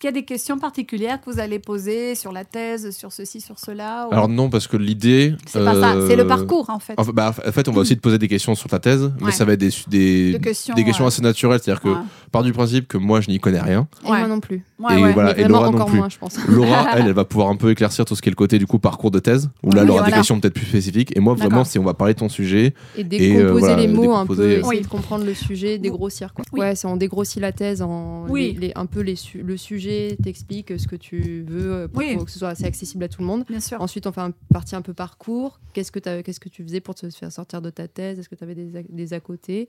qu'il y a des questions particulières que vous allez poser sur la thèse, sur ceci, sur cela ou- Alors non, parce que l'idée. C'est pas ça, c'est le euh, parcours en fait. En fait, bah, en fait, on va aussi te poser des questions sur ta thèse, mais ça va être des, des, De questions, des questions ouais. assez naturelles. C'est-à-dire que, Ouais. par du principe que moi, je n'y connais rien. Et Ouais. moi non plus. Ouais, et ouais. voilà, et Laura non encore plus. moins, je pense. Laura, elle, elle va pouvoir un peu éclaircir tout ce qui est le côté du coup parcours de thèse, où là, elle Oui, aura des voilà. questions peut-être plus spécifiques. Et moi, vraiment, si on va parler de ton sujet, Et Et, décomposer euh, voilà, les mots un peu, essayer Oui. de comprendre le sujet, dégrossir quoi. Oui. Ouais, c'est on dégrossit la thèse en Oui. les- les- un peu les su- le sujet, t'expliques ce que tu veux euh, pour, Oui. pour que ce soit assez accessible à tout le monde. Bien sûr. Ensuite, on fait un partie un peu parcours. Qu'est-ce que qu'est-ce que tu faisais pour te faire sortir de ta thèse? Est-ce que tu avais des, à- des à côté?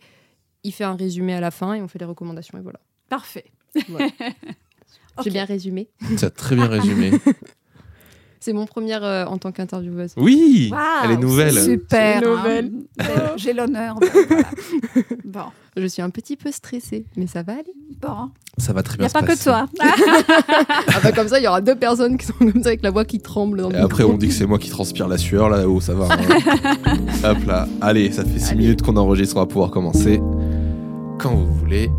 Il fait un résumé à la fin et on fait les recommandations et voilà. Parfait. Voilà. J'ai bien résumé. tu as très bien résumé. C'est mon premier euh, en tant qu'intervieweuse. Oui, elle est nouvelle. Super. Hein. nouvelle. J'ai- l'honneur. voilà. Bon, Je suis un petit peu stressée, mais ça va aller. bon. Ça va très Il bien n'y a pas que toi. Ah bah comme ça, il y aura deux personnes qui sont comme ça avec la voix qui tremble. Dans le Et après, on dit que c'est moi qui transpire la sueur là-haut, ça va. hein. Hop là, allez, ça fait 6 Allez. minutes qu'on enregistre, on va pouvoir commencer quand vous voulez.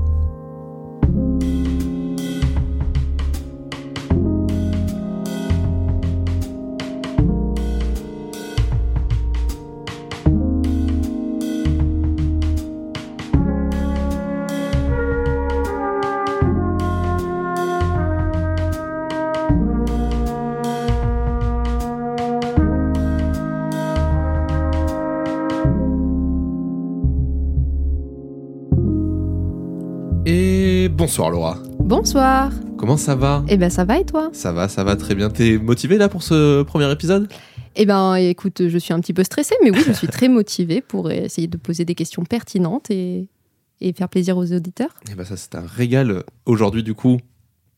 Bonsoir Laura. Bonsoir. Comment ça va? Eh ben ça va et toi? Ça va, ça va très bien. T'es motivé là pour ce premier épisode? Eh ben écoute, je suis un petit peu stressée, mais oui, je suis très motivée pour essayer de poser des questions pertinentes et, et faire plaisir aux auditeurs. Et ben ça c'est un régal. Aujourd'hui du coup,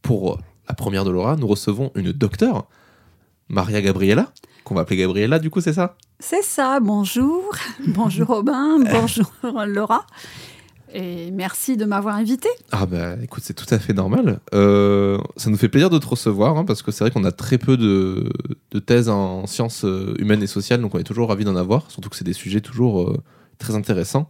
pour la première de Laura, nous recevons une docteure, Maria Gabriella, qu'on va appeler Gabriella du coup, c'est ça? C'est ça. Bonjour. Bonjour Robin. Bonjour Laura. Et merci de m'avoir invité. Ah bah écoute, c'est tout à fait normal. Euh, ça nous fait plaisir de te recevoir, hein, parce que c'est vrai qu'on a très peu de, de thèses en sciences euh, humaines et sociales, donc on est toujours ravis d'en avoir, surtout que c'est des sujets toujours euh, très intéressants.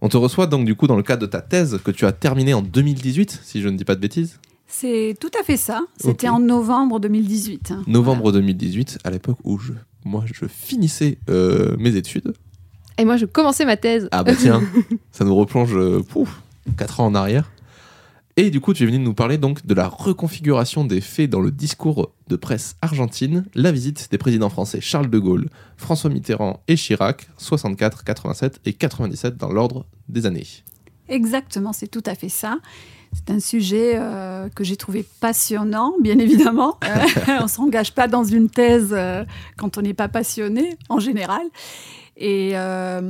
On te reçoit donc du coup dans le cadre de ta thèse que tu as terminée en 2018, si je ne dis pas de bêtises. C'est tout à fait ça. C'était en novembre 2018. hein. Novembre 2018, à l'époque où je, moi je finissais euh, mes études. Et moi, je commençais ma thèse. Ah bah tiens, ça nous replonge euh, pouf, 4 ans en arrière. Et du coup, tu es venu nous parler donc de la reconfiguration des faits dans le discours de presse argentine, la visite des présidents français Charles de Gaulle, François Mitterrand et Chirac, 64, 87 et 97 dans l'ordre des années. Exactement, c'est tout à fait ça. C'est un sujet euh, que j'ai trouvé passionnant, bien évidemment. Euh, on ne s'engage pas dans une thèse euh, quand on n'est pas passionné, en général. Et euh,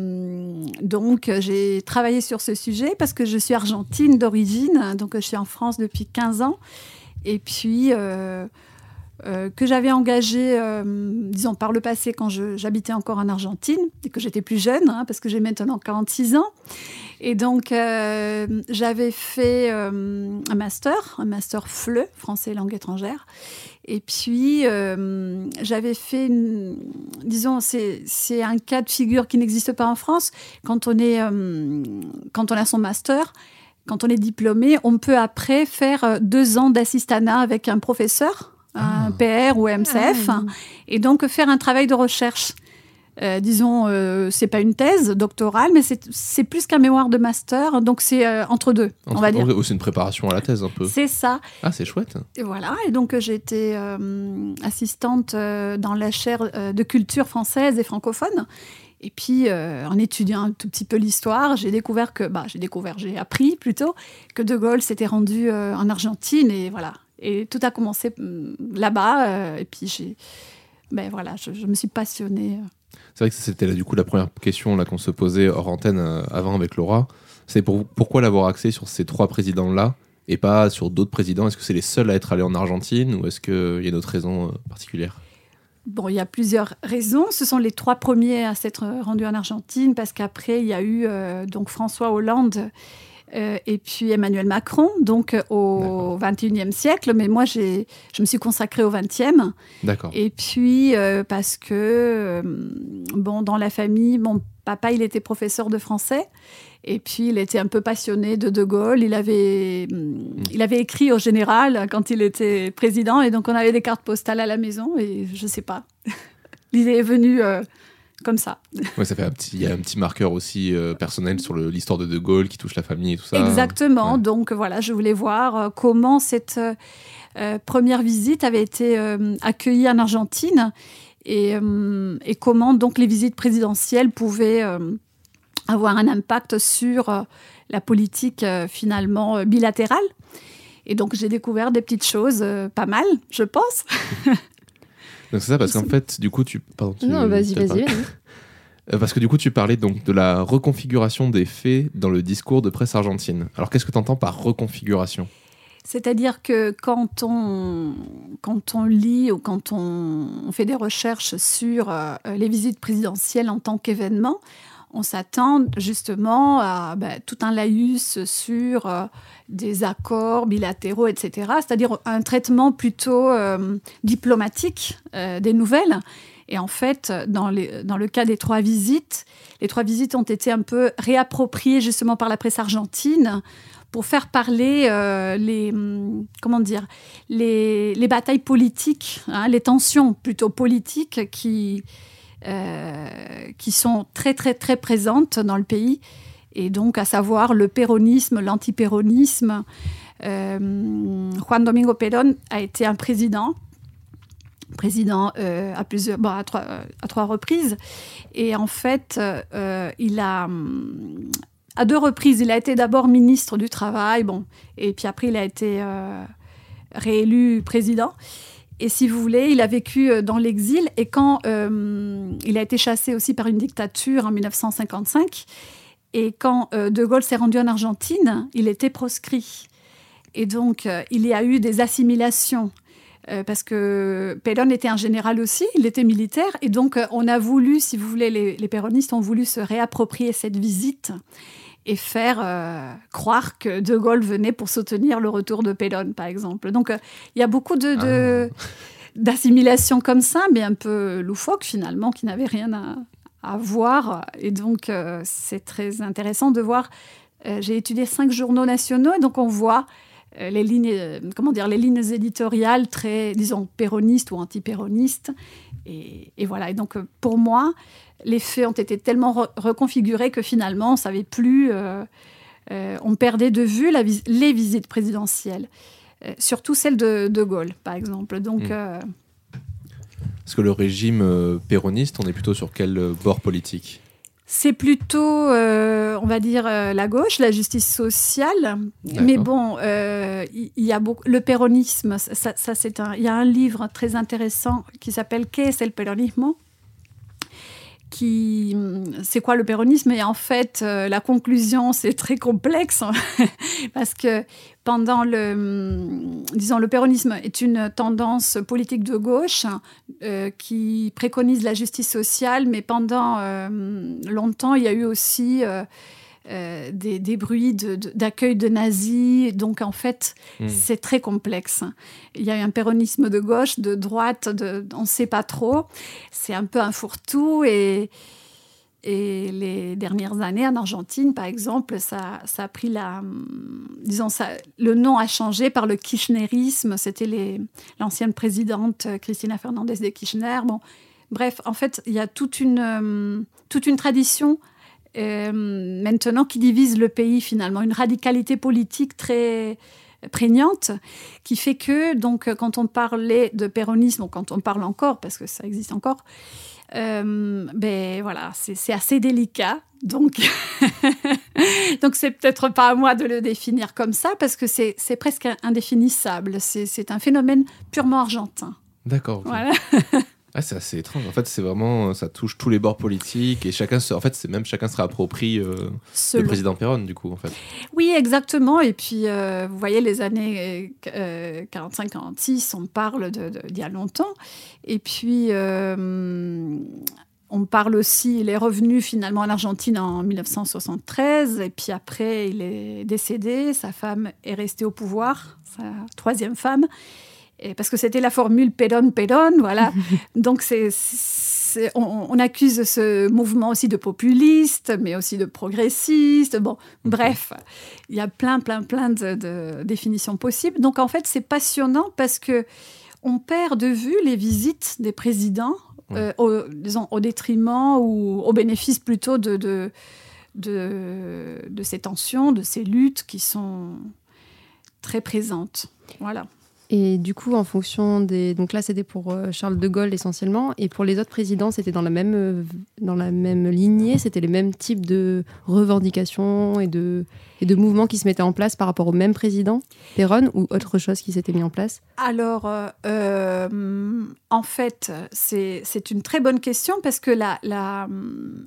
donc, j'ai travaillé sur ce sujet parce que je suis argentine d'origine, donc je suis en France depuis 15 ans. Et puis, euh, euh, que j'avais engagé, disons, par le passé quand j'habitais encore en Argentine et que j'étais plus jeune, hein, parce que j'ai maintenant 46 ans. Et donc, j'avais fait un master, un master FLE, français langue étrangère. Et puis, euh, j'avais fait, une- disons, c'est un cas de figure qui n'existe pas en France. Quand on, est, euh, quand on a son master, quand on est diplômé, on peut après faire euh, deux ans d'assistanat avec un professeur, un PR ou MCF, Ah. et donc faire un travail de recherche. Euh, disons, euh, c'est pas une thèse doctorale, mais c'est plus qu'un mémoire de master, donc c'est euh, entre deux, on va dire. C'est une préparation à la thèse un peu. C'est ça. Ah, c'est chouette. Et voilà. Et donc, euh, j'ai été assistante dans la chaire de culture française et francophone. Et puis, euh, en étudiant un tout petit peu l'histoire, j'ai découvert que, bah, j'ai découvert, j'ai appris plutôt que De Gaulle s'était rendu euh, en Argentine. Et voilà. Et tout a commencé hum, là-bas. euh, et puis, j'ai, ben voilà, je, je me suis passionnée. C'est vrai que c'était là, du coup la première question là qu'on se posait hors antenne euh, avant avec Laura. C'est pour, pourquoi l'avoir axé sur ces trois présidents-là et pas sur d'autres présidents? Est-ce que c'est les seuls à être allés en Argentine ou est-ce qu'il y a une autre raison euh, particulière Bon, il y a plusieurs raisons. Ce sont les trois premiers à s'être rendus en Argentine parce qu'après, il y a eu euh, donc François Hollande euh, et puis Emmanuel Macron, donc euh, au 21e siècle. Mais moi, je me suis consacrée au 20e. D'accord. Et puis, euh, parce que, bon, dans la famille, mon papa, il était professeur de français. Et puis, il était un peu passionné de De Gaulle. Il avait, mm, il avait écrit au général quand il était président. Et donc, on avait des cartes postales à la maison. Et je sais pas. L'idée est venue euh, comme ça. Ouais, ça fait un petit, il y a un petit marqueur aussi euh, personnel sur l'histoire de De Gaulle qui touche la famille et tout ça. Exactement. Ouais. Donc, voilà, je voulais voir euh, comment cette euh, première visite avait été euh, accueillie en Argentine et, et comment donc les visites présidentielles pouvaient avoir un impact sur la politique finalement bilatérale. Et donc j'ai découvert des petites choses pas mal, je pense. Donc c'est ça parce qu'en fait, du coup, tu. Pardon, tu- Non, vas-y, tu as vas-y. parlé. vas-y. Euh, Parce que du coup, tu parlais donc de la reconfiguration des faits dans le discours de presse argentine. Alors qu'est-ce que tu entends par reconfiguration? C'est-à-dire que quand on, quand on lit ou quand on, on fait des recherches sur euh, les visites présidentielles en tant qu'événement, on s'attend justement à ben, tout un laïus sur euh, des accords bilatéraux, etc. C'est-à-dire un traitement plutôt euh, diplomatique euh, des nouvelles. Et en fait, dans, le cas des trois visites, les trois visites ont été un peu réappropriées justement par la presse argentine pour faire parler les hum, comment dire les, les batailles politiques, hein, les tensions plutôt politiques qui qui sont très très très présentes dans le pays et donc à savoir le péronisme, l'antipéronisme. Euh, Juan Domingo Perón a été un président président euh, à plusieurs bon, à, trois, euh, à trois reprises et en fait euh, il a à deux reprises. Il a été d'abord ministre du Travail, bon, et puis après il a été euh, réélu président. Et si vous voulez, il a vécu euh, dans l'exil et quand euh, il a été chassé aussi par une dictature en 1955, et quand euh, De Gaulle s'est rendu en Argentine, il était proscrit. Et donc, il y a eu des assimilations. parce que Perón était un général aussi, il était militaire, et donc on a voulu, si vous voulez, les, les péronistes ont voulu se réapproprier cette visite et faire euh, croire que De Gaulle venait pour soutenir le retour de Perón, par exemple. Donc euh, il y a beaucoup de, de- d'assimilation comme ça, mais un peu loufoque finalement, qui n'avait rien à, à voir. Et donc euh, c'est très intéressant de voir. euh, J'ai étudié cinq journaux nationaux, et donc on voit les lignes, euh, comment dire, les lignes éditoriales très, disons, péronistes ou anti-péronistes. Et, et voilà. Et donc, euh, pour moi, les faits ont été tellement re- reconfigurés que finalement, on savait plus. euh, euh, on perdait de vue la vis- les visites présidentielles, Euh, surtout celle de De Gaulle, par exemple. Donc, Mm. euh, Parce que le régime euh, péroniste, on est plutôt sur quel euh, bord politique? C'est plutôt, euh, on va dire, euh, la gauche, la justice sociale. Mais bon, euh, il y, a beaucoup. Le péronisme, ça, ça, c'est un. Il y a un livre très intéressant qui s'appelle ¿Qué es el peronismo qui c'est quoi le péronisme? Et en fait euh, la conclusion c'est très complexe parce que pendant le disons le péronisme est une tendance politique de gauche euh, qui préconise la justice sociale mais pendant euh, longtemps il y a eu aussi euh, des, des bruits de- de- d'accueil de, nazis. Donc, en fait, Hmm. c'est très complexe. Il y a eu un péronisme de gauche, de droite, de, on ne sait pas trop. C'est un peu un fourre-tout. Et, et les dernières années, en Argentine, par exemple, ça, ça a pris la. hum, Disons, ça, le nom a changé par le kirchnerisme. C'était l'ancienne présidente euh, Cristina Fernandez de Kirchner. Bon, bref, en fait, il y a toute une, hum, toute une tradition euh, maintenant qui divise le pays finalement, une radicalité politique très prégnante qui fait que donc quand on parlait de péronisme ou quand on parle encore parce que ça existe encore euh, ben voilà c'est assez délicat. Donc donc c'est peut-être pas à moi de le définir comme ça parce que c'est presque indéfinissable. C'est un phénomène purement argentin. D'accord. voilà Ah, c'est assez étrange. En fait, c'est vraiment, ça touche tous les bords politiques et chacun, se, en fait, c'est même chacun se réapproprie euh, le président Perron, du coup, en fait. Oui, exactement. Et puis, euh, vous voyez, les années euh, 45-46, on parle d'il y a longtemps. Et puis, euh, on parle aussi, il est revenu finalement en Argentine en 1973. Et puis après, il est décédé. Sa femme est restée au pouvoir, sa troisième femme. Et parce que c'était la formule Perón, Perón, voilà. Donc, c'est c'est- on, on accuse ce mouvement aussi de populiste, mais aussi de progressiste. Bon, bref, il y a plein, plein, plein de, de définitions possibles. Donc en fait, c'est passionnant parce que on perd de vue les visites des présidents, euh, au, disons, au détriment ou au bénéfice plutôt de, de, de, de ces tensions, de ces luttes qui sont très présentes. Voilà. Et du coup, en fonction des. Donc là, c'était pour euh, Charles de Gaulle essentiellement. Et pour les autres présidents, c'était dans, la même, euh, dans la même lignée. C'était les mêmes types de revendications et de, et de mouvements qui se mettaient en place par rapport au même président, Perron, ou autre chose qui s'était mis en place? Alors, euh, en fait, c'est une très bonne question parce que la, la,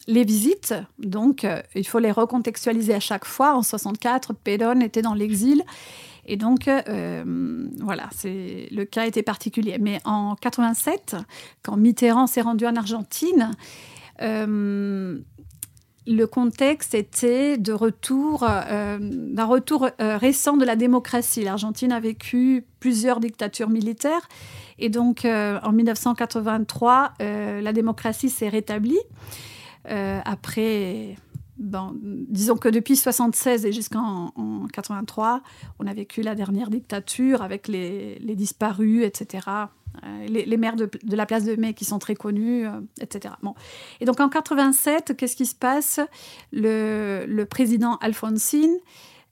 les visites, donc, il faut les recontextualiser à chaque fois. En 64, Perón était dans l'exil. Et donc, euh, voilà, le cas était particulier. Mais en 87, quand Mitterrand s'est rendu en Argentine, euh, le contexte était de retour, euh, d'un retour récent de la démocratie. L'Argentine a vécu plusieurs dictatures militaires. Et donc, en 1983, euh, la démocratie s'est rétablie. Après, bon, disons que depuis 76 et jusqu'en en 83, on a vécu la dernière dictature avec les, les disparus, etc. Euh, les, les maires de, de la place de Mai qui sont très connus, euh, etc. Bon. Et donc en 87, qu'est-ce qui se passe? Le, le président Alfonsine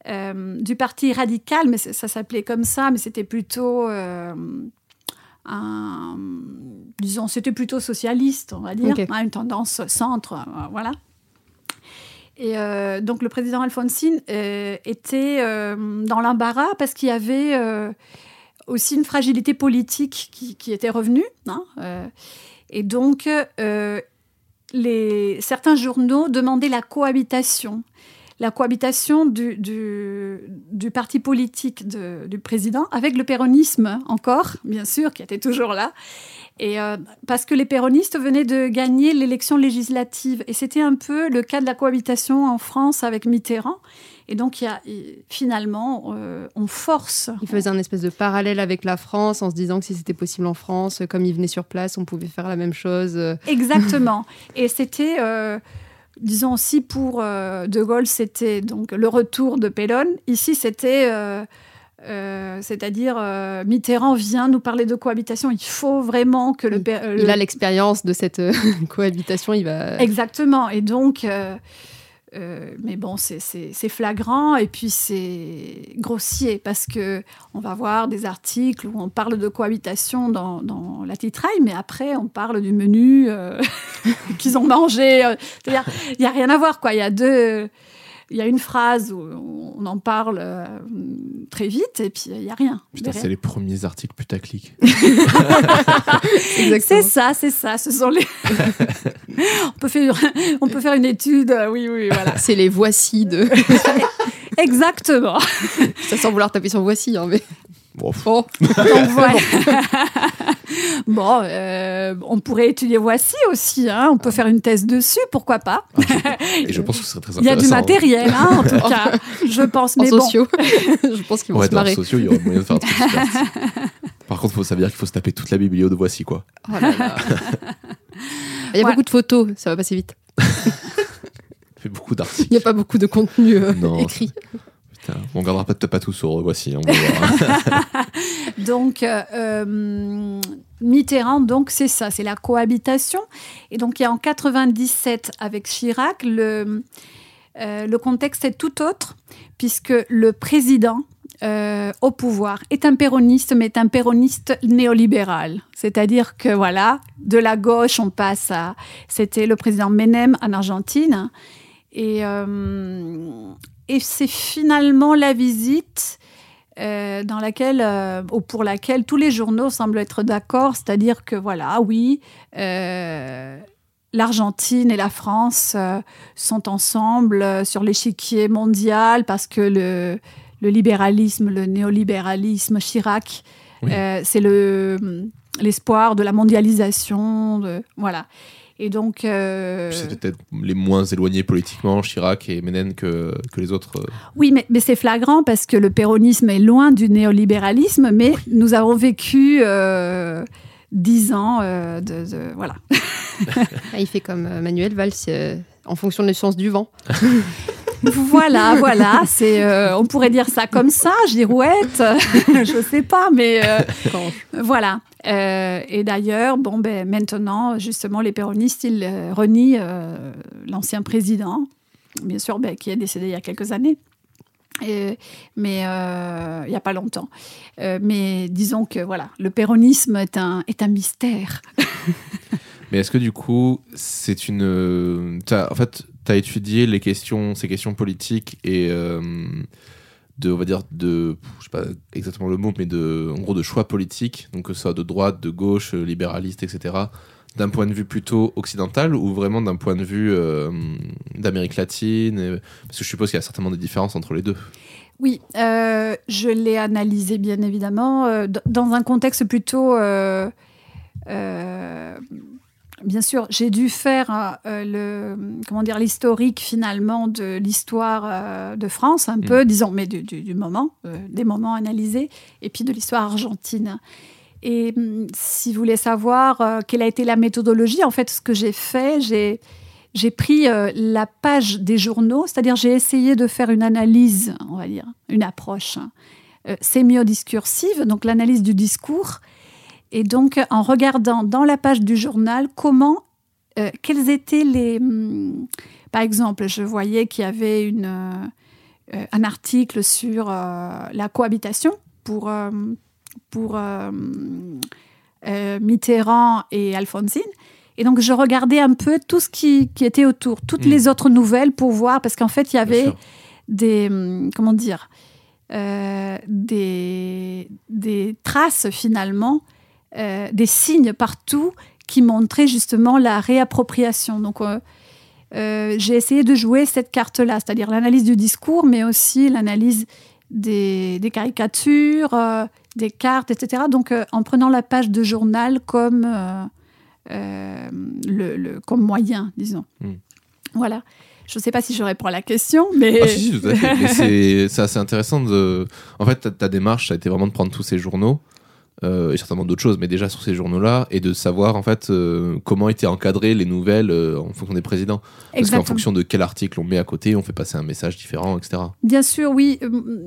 euh, du parti radical, mais ça, ça s'appelait comme ça, mais c'était plutôt euh, un, disons, c'était plutôt socialiste, on va dire, hein, une tendance centre, voilà. Et euh, donc le président Alfonsine euh, était euh, dans l'embarras parce qu'il y avait aussi une fragilité politique qui, était revenue. hein, et donc, certains journaux demandaient la cohabitation. La cohabitation du, du, du parti politique de- du président avec le péronisme encore, bien sûr, qui était toujours là. Et euh, parce que les péronistes venaient de gagner l'élection législative. Et c'était un peu le cas de la cohabitation en France avec Mitterrand. Et donc, il y a, finalement, euh, on force. Il faisait un espèce de parallèle avec la France en se disant que si c'était possible en France, comme il venait sur place, on pouvait faire la même chose. Exactement. Et c'était, euh, disons aussi pour euh, De Gaulle, c'était donc le retour de Pellon. Ici, c'était, euh, euh, c'est-à-dire euh, Mitterrand vient nous parler de cohabitation. Il faut vraiment que le, Il- a l'expérience de cette cohabitation, il va... Exactement. Et donc, euh, mais bon, c'est- flagrant et puis c'est grossier parce que on va voir des articles où on parle de cohabitation dans, la titraille, mais après on parle du menu euh, qu'ils ont mangé. euh, il y a rien à voir quoi. Il y a deux. Il y a une phrase où on en parle euh, très vite et puis il y a rien. Putain, c'est les premiers articles putaclic. C'est ça, c'est ça. Ce sont les. on peut faire, on peut faire une étude. euh, Oui, oui, voilà. C'est les voici de... Exactement. Ça sans vouloir taper sur voici, hein, mais... Oh. Donc voilà. bon, euh, on pourrait étudier Voici aussi. Hein. On peut faire une thèse dessus, pourquoi pas? et je pense que ce serait très Il y a du intéressant. matériel, hein, en tout cas. Je pense, En mais bon. sociaux, je pense qu'ils vont Ouais, se marrer. sociaux, il y aurait moyen de faire un truc super. Par contre, il faut savoir qu'il faut se taper toute la biblio de Voici, quoi. Oh là là. Il y a beaucoup de photos, ça va passer vite. Il fait beaucoup d'articles. Il n'y a pas beaucoup de contenu euh, Non. écrit. Putain, on gardera pas de sur Voici. hein, on. Donc, euh, euh, Mitterrand, donc c'est ça, c'est la cohabitation. Et donc, il y a en 97 avec Chirac, le, euh, le contexte est tout autre, puisque le président au pouvoir est un péroniste, mais est un péroniste néolibéral. C'est-à-dire que, voilà, de la gauche, on passe à... C'était le président Menem en Argentine. Et, et c'est finalement la visite euh, dans laquelle, euh, ou pour laquelle tous les journaux semblent être d'accord, c'est-à-dire que voilà, oui, euh, l'Argentine et la France sont ensemble sur l'échiquier mondial parce que le, le libéralisme, le néolibéralisme, Chirac, Oui. c'est le l'espoir de la mondialisation, de, voilà. Et donc, euh, C'est peut-être les moins éloignés politiquement, Chirac et Menem, que, que les autres. euh, Oui, mais, mais c'est flagrant parce que le péronisme est loin du néolibéralisme, mais nous avons vécu euh, dix ans euh, de, de- Voilà. Ah, il fait comme Manuel Valls, euh, en fonction des sens du vent. voilà, voilà. C'est, euh, on pourrait dire ça comme ça, girouette. je sais pas, mais euh, voilà. Euh, et d'ailleurs, bon, ben maintenant, justement, les péronistes, ils euh, renient euh, l'ancien président, bien sûr, ben, qui est décédé il y a quelques années. Et- mais euh, il n'y a pas longtemps. Euh, mais disons que voilà, le péronisme est un, est un mystère. Mais est-ce que du coup, c'est une. en fait, tu as étudié les questions, ces questions politiques et euh, de, on va dire, de. Je sais pas exactement le mot, mais de, en gros, de choix politiques, donc que ce soit de droite, de gauche, euh, libéraliste, etc., d'un point de vue plutôt occidental ou vraiment d'un point de vue euh, d'Amérique latine Parce que je suppose qu'il y a certainement des différences entre les deux. Oui, je l'ai analysé bien évidemment dans un contexte plutôt. Bien sûr, j'ai dû faire euh, le comment dire l'historique finalement de l'histoire euh, de France un peu, disons, mais du, du- du moment, euh, des moments analysés, et puis de l'histoire argentine. Et hum, si vous voulez savoir quelle a été la méthodologie, en fait, ce que j'ai fait, j'ai j'ai pris la page des journaux, c'est-à-dire j'ai essayé de faire une analyse, on va dire, une approche hein, sémio-discursive, donc l'analyse du discours, et donc en regardant dans la page du journal comment, euh, quels étaient les... hum, par exemple, je voyais qu'il y avait une, euh, euh, un article sur euh, la cohabitation pour, pour Mitterrand et Alphonsine. Et donc, je regardais un peu tout ce qui, qui était autour, toutes Mm. les autres nouvelles pour voir, parce qu'en fait, il y avait des, hum, comment dire, euh, des, des traces finalement, euh, des signes partout qui montraient justement la réappropriation. Donc, euh, euh, j'ai essayé de jouer cette carte-là, c'est-à-dire l'analyse du discours, mais aussi l'analyse des, des caricatures, euh, des cartes, etc. Donc, euh, en prenant la page de journal comme, le, le- comme moyen, disons. Mm. Voilà. Je ne sais pas si je réponds à la question, mais... Ah, si, si, tout à fait. C'est- c'est assez intéressant de. En fait, ta, ta démarche, ça a été vraiment de prendre tous ces journaux, euh, et certainement d'autres choses, mais déjà sur ces journaux-là, et de savoir en fait euh, comment étaient encadrées les nouvelles euh, en fonction des présidents. Parce qu'en Exactement. fonction de quel article on met à côté, on fait passer un message différent, etc. Bien sûr, oui.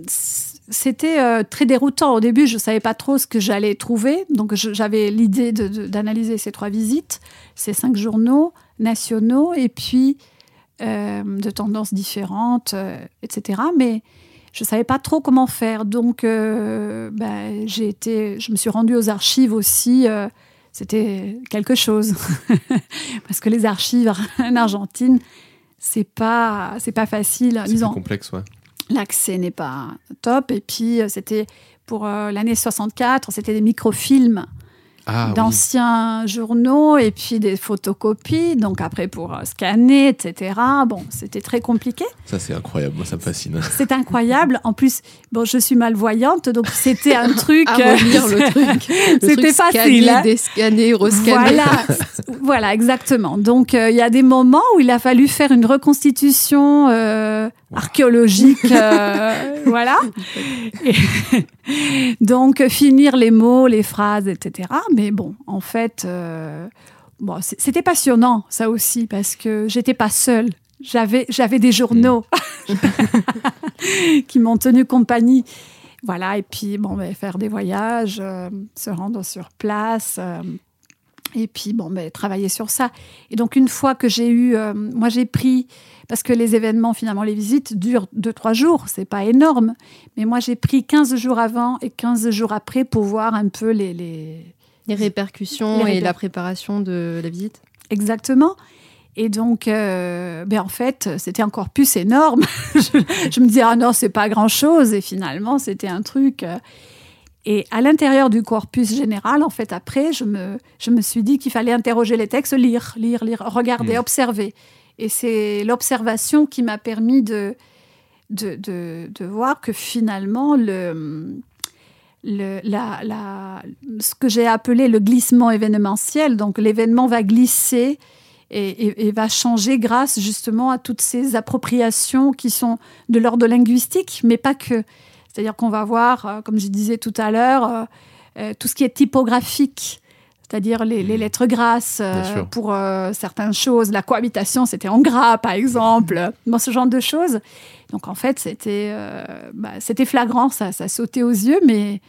C'était très déroutant. Au début, je ne savais pas trop ce que j'allais trouver. Donc, j'avais l'idée d'analyser ces trois visites, ces cinq journaux nationaux, et puis de tendances différentes, etc. Mais je ne savais pas trop comment faire. Donc, euh, ben, j'ai été, je me suis rendue aux archives aussi. euh, C'était quelque chose. Parce que les archives en Argentine, c'est pas, c'est pas facile. C'est plus complexe, ouais. l'accès n'est pas top. Et puis, euh, c'était pour l'année 64, c'était des microfilms Ah, oui. d'anciens journaux et puis des photocopies. Donc, après, pour euh, scanner, etc. Bon, c'était très compliqué. Ça, c'est incroyable. Moi, ça me fascine. C'est incroyable. En plus, bon, je suis malvoyante, donc c'était un truc. À euh, relire le truc. C'était facile, scanner, hein. Déscanner, rescanner. Voilà, voilà, exactement. Donc, euh, il y a des moments où il a fallu faire une reconstitution euh, archéologique, euh, voilà. Et donc, finir les mots, les phrases, etc. Mais bon, en fait, euh, bon, c'était passionnant, ça aussi, parce que j'étais pas seule. J'avais, j'avais des journaux qui m'ont tenu compagnie. Voilà, et puis, bon, ben, faire des voyages, euh, se rendre sur place. euh, et puis, bon, ben, travailler sur ça. Et donc, une fois que j'ai eu. euh, moi, j'ai pris. Parce que les événements, finalement, les visites durent 2-3 jours. C'est pas énorme. Mais moi, j'ai pris 15 jours avant et 15 jours après pour voir un peu les. les... Les répercussions Les et la préparation de la visite. Exactement. Et donc, euh, ben, en fait, c'était un corpus énorme. je, je me disais, ah non, c'est pas grand-chose. Et finalement, c'était un truc. euh, Et à l'intérieur du corpus général, en fait, après, je me, je me suis dit qu'il fallait interroger les textes, lire, lire, lire, regarder, Mm. observer. Et c'est l'observation qui m'a permis de, de, de, de voir que finalement, le, le, la, la, ce que j'ai appelé le glissement événementiel, donc l'événement va glisser et, et- va changer grâce justement à toutes ces appropriations qui sont de l'ordre linguistique, mais pas que. C'est-à-dire qu'on va voir, euh, comme je disais tout à l'heure, euh, euh, tout ce qui est typographique. C'est-à-dire les, les lettres grasses euh, pour euh, certaines choses. La cohabitation, c'était en gras, par exemple. Bon, ce genre de choses. Donc, en fait, c'était euh, bah, c'était flagrant, ça, ça sautait aux yeux, mais,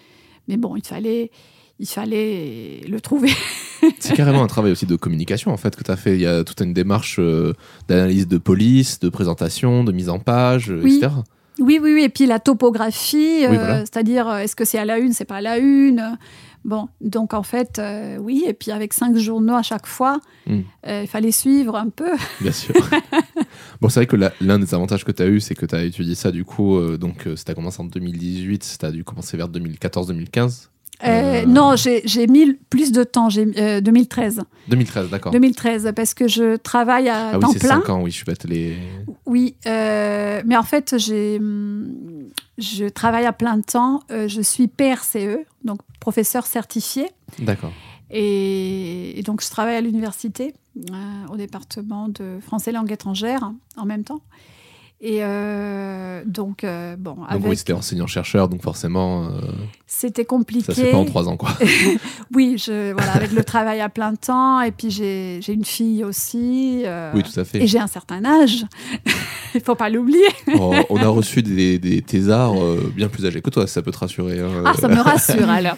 mais bon, il fallait, il fallait le trouver. C'est carrément un travail aussi de communication en fait que tu as fait. Il y a toute une démarche euh, d'analyse de police, de présentation, de mise en page, Oui. etc. Oui, oui, oui. Et puis la topographie, Oui, voilà. c'est-à-dire est-ce que c'est à la une, c'est pas à la une? Bon, donc en fait, euh, oui. Et puis avec cinq journaux à chaque fois, Mm. euh, il fallait suivre un peu. Bien sûr. bon, c'est vrai que l'un des avantages que tu as eu, c'est que tu as étudié ça du coup. euh, donc, si tu as commencé en 2018, tu as dû commencer vers 2014-2015. Euh. Non, j'ai mis plus de temps. J'ai euh, 2013. 2013, d'accord. 2013, parce que je travaille à Ah oui, temps c'est plein. 5 ans, oui, je suis bête. Les... Oui, euh, mais en fait, j'ai, hum, je travaille à plein temps. Euh, je suis PRCE, donc professeur certifié. D'accord. Et, et donc, je travaille à l'université, au département de français langue étrangère, en même temps. Et euh, donc, euh, bon, Donc, avec- oui, c'était enseignant-chercheur, donc forcément, euh, c'était ça compliqué. se fait pas en 3 ans, quoi. Oui, je, voilà, avec le travail à plein temps. Et puis, j'ai, une fille aussi. euh, oui, tout à fait. et j'ai un certain âge. Il faut pas l'oublier. Oh, on a reçu des, des thésards euh, bien plus âgés que toi, ça peut te rassurer. hein. Ah, ça me rassure alors.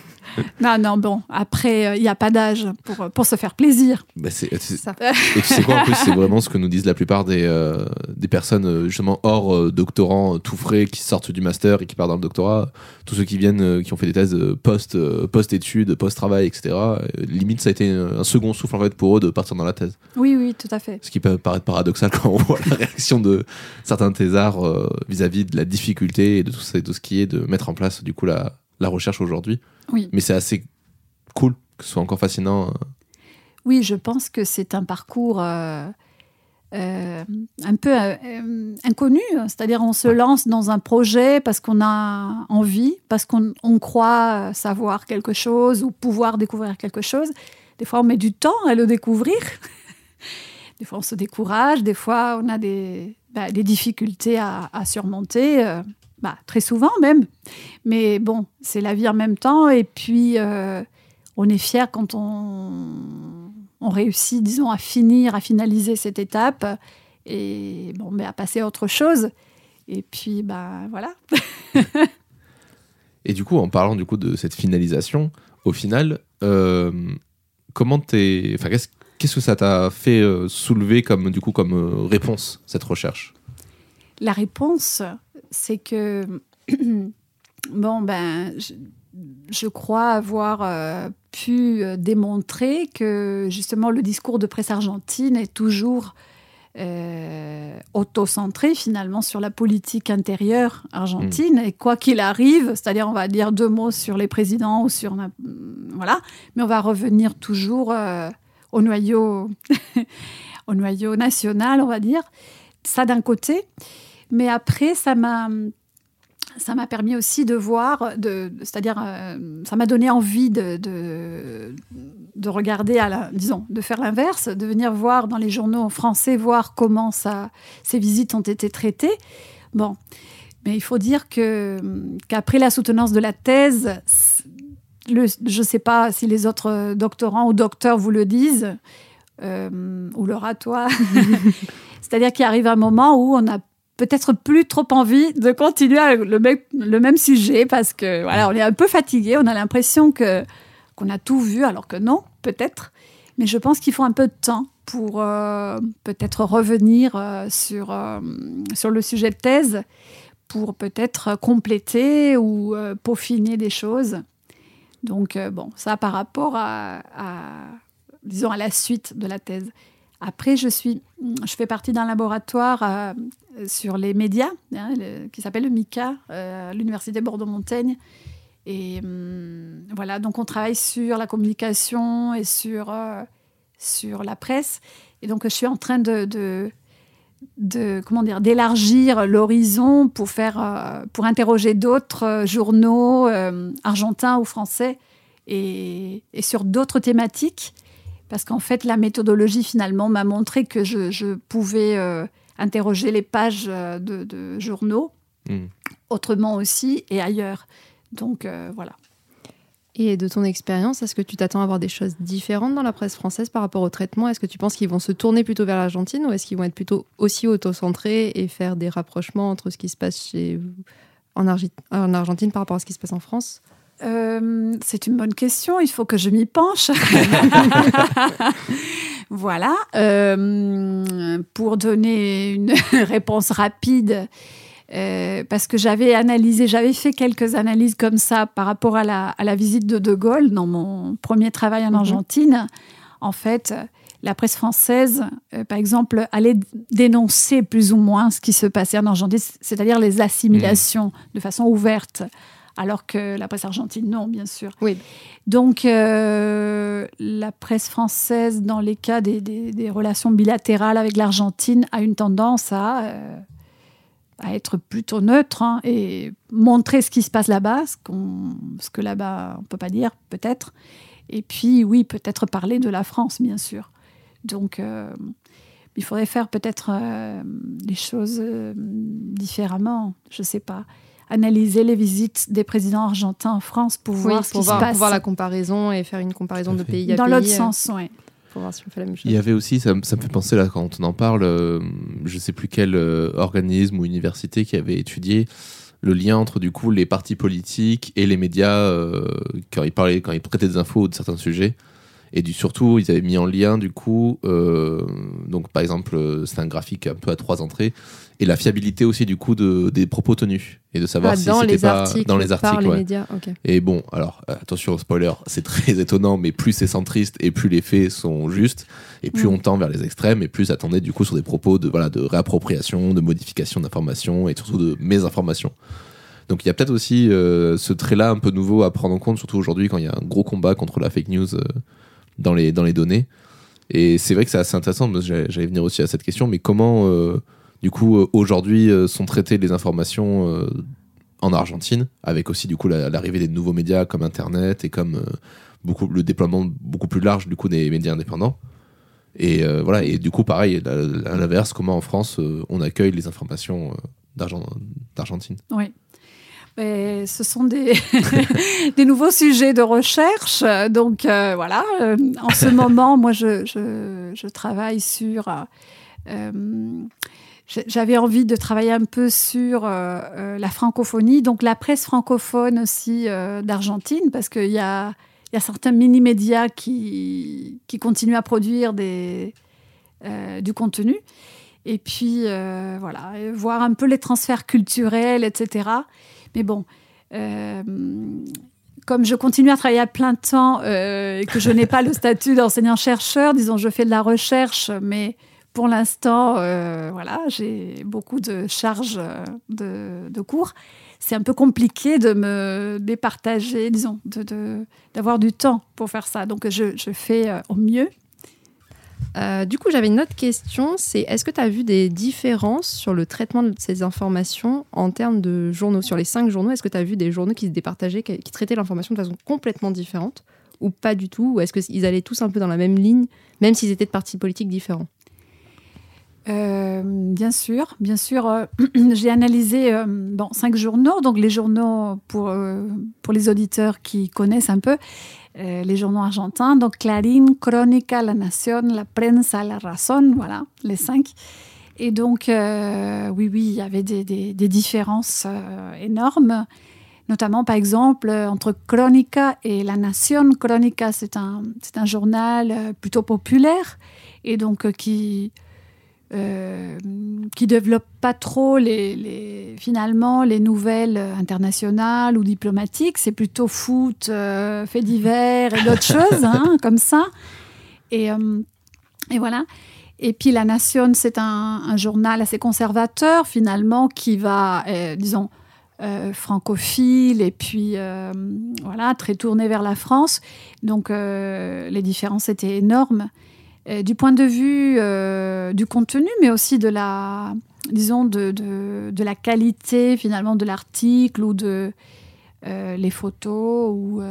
Non, non, bon, après, euh, il n'y a pas d'âge pour, pour se faire plaisir. Bah, c'est- Ça. Et tu sais quoi, en plus, c'est vraiment ce que nous disent la plupart des, euh, des personnes, euh, justement, hors euh, doctorants, euh, tout frais, qui sortent du master et qui partent dans le doctorat. Tous ceux qui viennent, euh, qui ont fait des thèses euh, post, euh, post-études, post-travail, etc. euh, limite, ça a été un second souffle, en fait, pour eux de partir dans la thèse. Oui, oui, tout à fait. Ce qui peut paraître paradoxal quand on voit la réaction de certains thésards vis-à-vis de la difficulté et de tout, ça, de ce qui est de mettre en place, du coup, la, la recherche aujourd'hui. Oui. Mais c'est assez cool que ce soit encore fascinant. Oui, je pense que c'est un parcours euh, euh, un peu euh, inconnu. C'est-à-dire, on se lance dans un projet parce qu'on a envie, parce qu'on on croit savoir quelque chose ou pouvoir découvrir quelque chose. Des fois, on met du temps à le découvrir. Des fois, on se décourage. Des fois, on a des, bah, des difficultés à, à surmonter. euh, bah, très souvent même. Mais bon, c'est la vie en même temps. Et puis, euh, on est fier quand on, on réussit, disons, à finir, à finaliser cette étape et bon, mais à passer à autre chose. Et puis, bah voilà. Et du coup, en parlant du coup de cette finalisation, au final, euh, comment t'es, enfin, qu'est-ce, qu'est-ce que ça t'a fait euh, soulever comme du coup comme euh, réponse cette recherche? La réponse, c'est que, bon, ben, je, je crois avoir euh, pu euh, démontrer que justement le discours de presse argentine est toujours euh, auto-centré finalement sur la politique intérieure argentine et quoi qu'il arrive, c'est-à-dire on va dire deux mots sur les présidents ou sur voilà, mais on va revenir toujours euh, au noyau au noyau national, on va dire. Ça d'un côté, mais après ça m'a ça m'a permis aussi de voir, c'est-à-dire, euh, ça m'a donné envie de, de, de regarder, disons, de faire l'inverse, de venir voir dans les journaux français, voir comment ça, ces visites ont été traitées. Bon, mais il faut dire que, qu'après la soutenance de la thèse, je ne sais pas si les autres doctorants ou docteurs vous le disent, euh, ou toi. C'est-à-dire qu'il arrive un moment où on a peut-être plus trop envie de continuer avec le, même- le même sujet parce que voilà, on est un peu fatigué, on a l'impression que qu'on a tout vu alors que non, peut-être. Mais je pense qu'il faut un peu de temps pour euh, peut-être revenir euh, sur, euh, sur le sujet de thèse pour peut-être compléter ou peaufiner des choses. Donc bon, ça par rapport à, à, disons à la suite de la thèse. Après, je suis, je fais partie d'un laboratoire euh, sur les médias hein, qui s'appelle le MICA, euh, l'université Bordeaux-Montaigne. Et hum, voilà, donc on travaille sur la communication et sur, euh, sur la presse. Et donc je suis en train de, de, comment dire d'élargir l'horizon pour faire pour interroger d'autres journaux argentins ou français et, et sur d'autres thématiques parce qu'en fait la méthodologie finalement m'a montré que je, je pouvais euh, interroger les pages euh, de, de journaux Hmm. autrement aussi et ailleurs. Donc euh, voilà. Et de ton expérience, est-ce que tu t'attends à voir des choses différentes dans la presse française par rapport au traitement? Est-ce que tu penses qu'ils vont se tourner plutôt vers l'Argentine ou est-ce qu'ils vont être plutôt aussi auto-centrés et faire des rapprochements entre ce qui se passe chez en, en Argentine par rapport à ce qui se passe en France? Euh, c'est une bonne question, il faut que je m'y penche. voilà. Euh, pour donner une réponse rapide, euh, parce que j'avais analysé, j'avais fait quelques analyses comme ça par rapport à la, à la visite de De Gaulle dans mon premier travail en mhm. Argentine. En fait, la presse française, par exemple, allait dénoncer plus ou moins ce qui se passait en Argentine, c'est-à-dire les assimilations mmh. de façon ouverte alors que la presse argentine, non, bien sûr. Oui. Donc, euh, la presse française, dans les cas des, relations bilatérales avec l'Argentine, a une tendance à, euh, à être plutôt neutre hein, et montrer ce qui se passe là-bas, ce, ce que là-bas, on ne peut pas dire, peut-être. Et puis, oui, peut-être parler de la France, bien sûr. Donc, euh, il faudrait faire peut-être les choses différemment, je ne sais pas analyser les visites des présidents argentins en France pour voir ce qui se passe. Pour voir la comparaison et faire une comparaison de pays à Dans pays. l'autre euh, sens, oui. Pour voir si on fait la même chose. Il y avait aussi, ça, me fait penser là quand on en parle, euh, je ne sais plus quel euh, organisme ou université qui avait étudié le lien entre du coup les partis politiques et les médias quand ils parlaient, quand ils traitaient des infos de certains sujets. Et du, surtout, ils avaient mis en lien, du coup, donc par exemple, c'est un graphique un peu à trois entrées, et la fiabilité aussi du coup de, des propos tenus et de savoir ah, si c'était pas dans les articles les médias. et bon alors euh, attention spoiler c'est très étonnant mais plus c'est centriste et plus les faits sont justes et plus mm. on tend vers les extrêmes et plus ça tendait du coup sur des propos de voilà de réappropriation de modification d'informations et surtout de mésinformation donc il y a peut-être aussi euh, ce trait-là un peu nouveau à prendre en compte, surtout aujourd'hui quand il y a un gros combat contre la fake news euh, dans, les, dans les données. Et c'est vrai que c'est assez intéressant, j'allais venir aussi à cette question, mais comment du coup, euh, aujourd'hui, euh, sont traitées les informations euh, en Argentine, avec aussi du coup l'arrivée des nouveaux médias comme Internet et comme beaucoup, le déploiement beaucoup plus large du coup des médias indépendants. Et voilà, et du coup, pareil, à l'inverse, comment en France on accueille les informations d'Argentine Oui. ce sont des, nouveaux sujets de recherche. Donc voilà, en ce moment, moi, je travaille sur j'avais envie de travailler un peu sur euh, euh, la francophonie, donc la presse francophone aussi euh, d'Argentine, parce qu'il y a, certains mini-médias qui, continuent à produire du contenu. Et puis, voilà, voir un peu les transferts culturels, etc. Mais bon, comme je continue à travailler à plein temps et que je n'ai pas le statut d'enseignant-chercheur, disons, je fais de la recherche, mais pour l'instant, euh, voilà, j'ai beaucoup de charges de, cours. C'est un peu compliqué de me départager, disons, d'avoir du temps pour faire ça. Donc, je, fais euh, au mieux. Euh, du coup, j'avais une autre question, c'est est-ce que tu as vu des différences sur le traitement de ces informations en termes de journaux? Sur les cinq journaux, est-ce que tu as vu des journaux qui se départageaient, qui traitaient l'information de façon complètement différente? Ou pas du tout? Ou est-ce qu'ils allaient tous un peu dans la même ligne, même s'ils étaient de partis politiques différents? Euh, bien sûr, bien sûr. Euh, j'ai analysé euh, cinq journaux, donc les journaux pour, pour les auditeurs qui connaissent un peu, les journaux argentins, donc Clarín, Crónica, La Nación, La Prensa, La Razón, voilà, les cinq. Et donc, oui, oui, il y avait des, des, différences énormes, notamment par exemple entre Crónica et La Nación. Crónica, c'est un, un journal plutôt populaire et donc qui euh, qui développe pas trop les, finalement les nouvelles internationales ou diplomatiques. C'est plutôt foot, euh, faits divers et d'autres choses hein, comme ça. Et, euh, et, voilà. Et puis La Nation, c'est un, journal assez conservateur finalement qui va, disons, francophile et puis voilà très tourné vers la France. Donc les différences étaient énormes. Euh, du point de vue euh, du contenu, mais aussi de la, disons, de, de, la qualité finalement de l'article ou de euh, les photos ou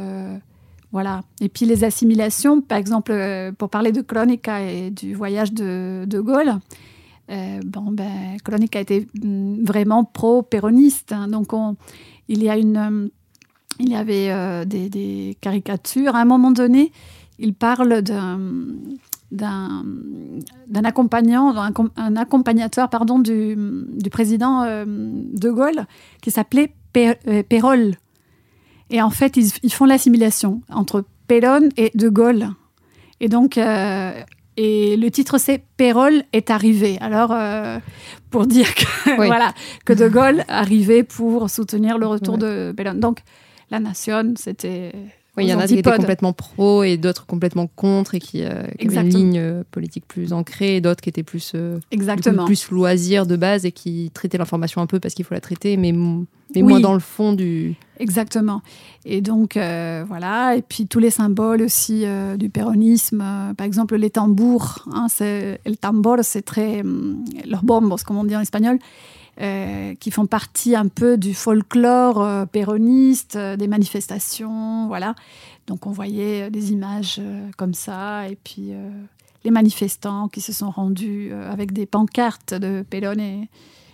voilà. Et puis les assimilations, par exemple, pour parler de Chronica et du voyage de, de Gaulle. bon, ben, Chronica était mm, vraiment pro-péroniste. Hein. donc, il y a une, il y avait des, des, caricatures. À un moment donné, il parle d'un d'un accompagnant, un, accompagnateur pardon, du, du président de Gaulle qui s'appelait Pérol. Et en fait, ils, ils font l'assimilation entre Pérol et De Gaulle. Et donc, euh, et le titre c'est Pérol est arrivé. Alors, euh, pour dire que, voilà, que De Gaulle arrivait pour soutenir le retour de Pérol. Donc, la nation, c'était. Oui, il y en a qui étaient complètement pro et d'autres complètement contre et qui, euh, avaient une ligne politique plus ancrée et d'autres qui étaient plus, Exactement. plus loisirs de base et qui traitaient l'information un peu parce qu'il faut la traiter, mais mais moins dans le fond du. Exactement. Et donc, euh, voilà. Et puis, tous les symboles aussi euh, du péronisme. Euh, par exemple, les tambours. Hein, le tambor, c'est très. Hum, los bombos, comme on dit en espagnol. Qui font partie un peu du folklore péroniste, des manifestations, voilà. Donc on voyait des images comme ça, et puis les manifestants qui se sont rendus avec des pancartes de Pérón et,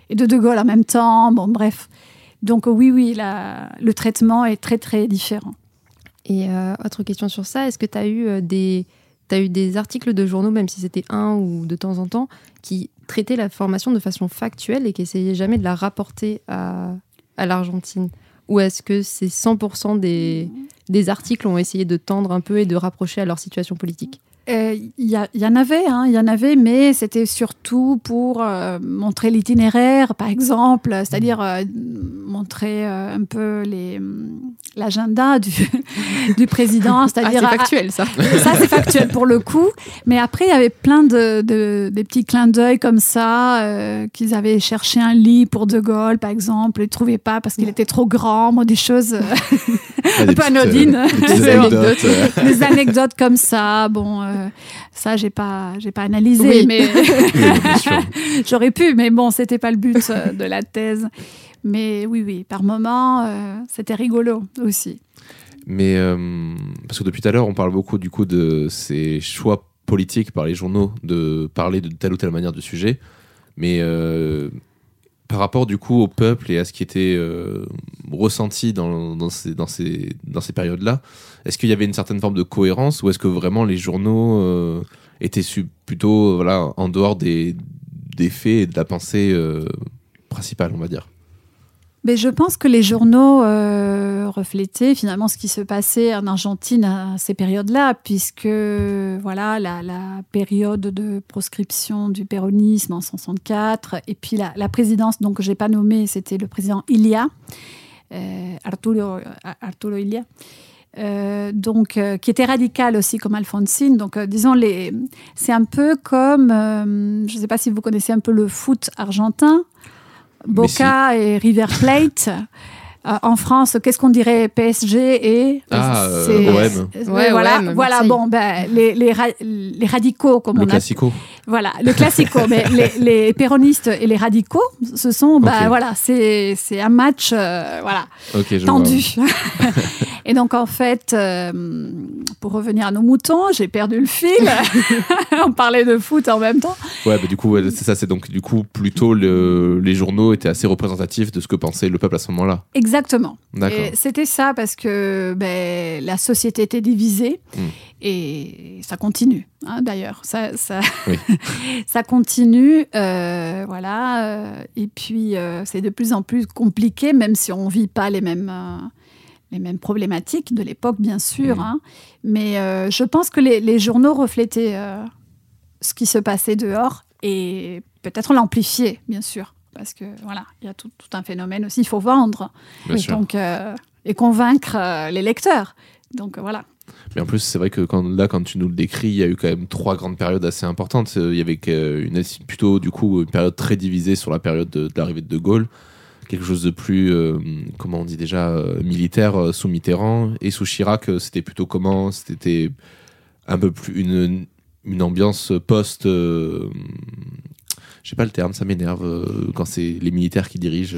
et, de De Gaulle en même temps. Bon, bref, donc oui, oui, le traitement est très, très différent. Et euh, autre question sur ça, est-ce que tu as eu euh, des... As eu des articles de journaux, même si c'était un ou de temps en temps, qui traitaient la formation de façon factuelle et qui essayaient jamais de la rapporter à, l'Argentine Ou est-ce que c'est 100% des, des articles ont essayé de tendre un peu et de rapprocher à leur situation politique? Il euh, y, y, en avait, il hein, y en avait, mais c'était surtout pour euh, montrer l'itinéraire, par exemple, c'est-à-dire euh, montrer un peu les l'agenda du, du président, c'est-à-dire ah, c'est factuel ça. ça c'est factuel pour le coup, mais après il y avait plein de, de des petits clins d'œil comme ça qu'ils avaient cherché un lit pour De Gaulle, par exemple, ils trouvaient pas parce qu'il était trop grand, moi des choses un peu anodines, des anecdotes, des anecdotes comme ça, bon. Euh, ça, j'ai pas, j'ai pas analysé, mais j'aurais pu, mais bon, c'était pas le but euh, de la thèse. Mais oui, oui, par moment, euh, c'était rigolo aussi. Mais parce que depuis tout à l'heure, on parle beaucoup du coup de ces choix politiques par les journaux de parler de telle ou telle manière de sujet, mais par rapport du coup au peuple et à ce qui était ressenti dans, ces, dans ces, dans ces périodes-là, est-ce qu'il y avait une certaine forme de cohérence ou est-ce que vraiment les journaux euh, étaient plutôt voilà, en dehors des, faits et de la pensée euh, principale, on va dire? Mais je pense que les journaux euh, reflétaient finalement ce qui se passait en Argentine à ces périodes-là, puisque voilà la, période de proscription du péronisme en 1964, et puis la, présidence, donc j'ai pas nommé, c'était le président Ilia, Arturo, Arturo Ilia. Euh, donc, euh, qui était radical aussi comme Alphonsine. Donc, euh, disons, les... c'est un peu comme, je ne sais pas si vous connaissez un peu le foot argentin, Boca et River Plate. en France, qu'est-ce qu'on dirait PSG et ah, OM. voilà, voilà. Bon, ben les, les, les radicaux, comme le on classico. Voilà, le classico. mais les, les, péronistes et les radicaux, ce sont, ben voilà, c'est c'est un match, voilà, tendu. Et donc, en fait, euh, pour revenir à nos moutons, j'ai perdu le fil. On parlait de foot en même temps. Ouais, bah, du coup, c'est ça. C'est donc, du coup, plutôt les journaux étaient assez représentatifs de ce que pensait le peuple à ce moment-là. Exactement. C'était ça parce que ben, la société était divisée hmm. et ça continue, hein, d'ailleurs. Ça, ça, ça continue. Euh, voilà. Euh, et puis, c'est de plus en plus compliqué, même si on ne vit pas les mêmes les mêmes problématiques de l'époque, bien sûr. Hein. mais euh, je pense que les, journaux reflétaient euh, ce qui se passait dehors et peut-être l'amplifier, bien sûr. Parce que voilà, il y a tout, un phénomène aussi, il faut vendre et, donc, euh, et convaincre les lecteurs. Donc voilà. Mais en plus, c'est vrai que quand, là, quand tu nous le décris, il y a eu quand même trois grandes périodes assez importantes. Il y avait une, plutôt du coup une période très divisée sur la période de, de l'arrivée de De Gaulle quelque chose de plus, euh, comment on dit déjà, euh, militaire euh, sous Mitterrand. Et sous Chirac, c'était plutôt comment? C'était un peu plus une, une ambiance post. je sais pas le terme, ça m'énerve quand c'est les militaires qui dirigent.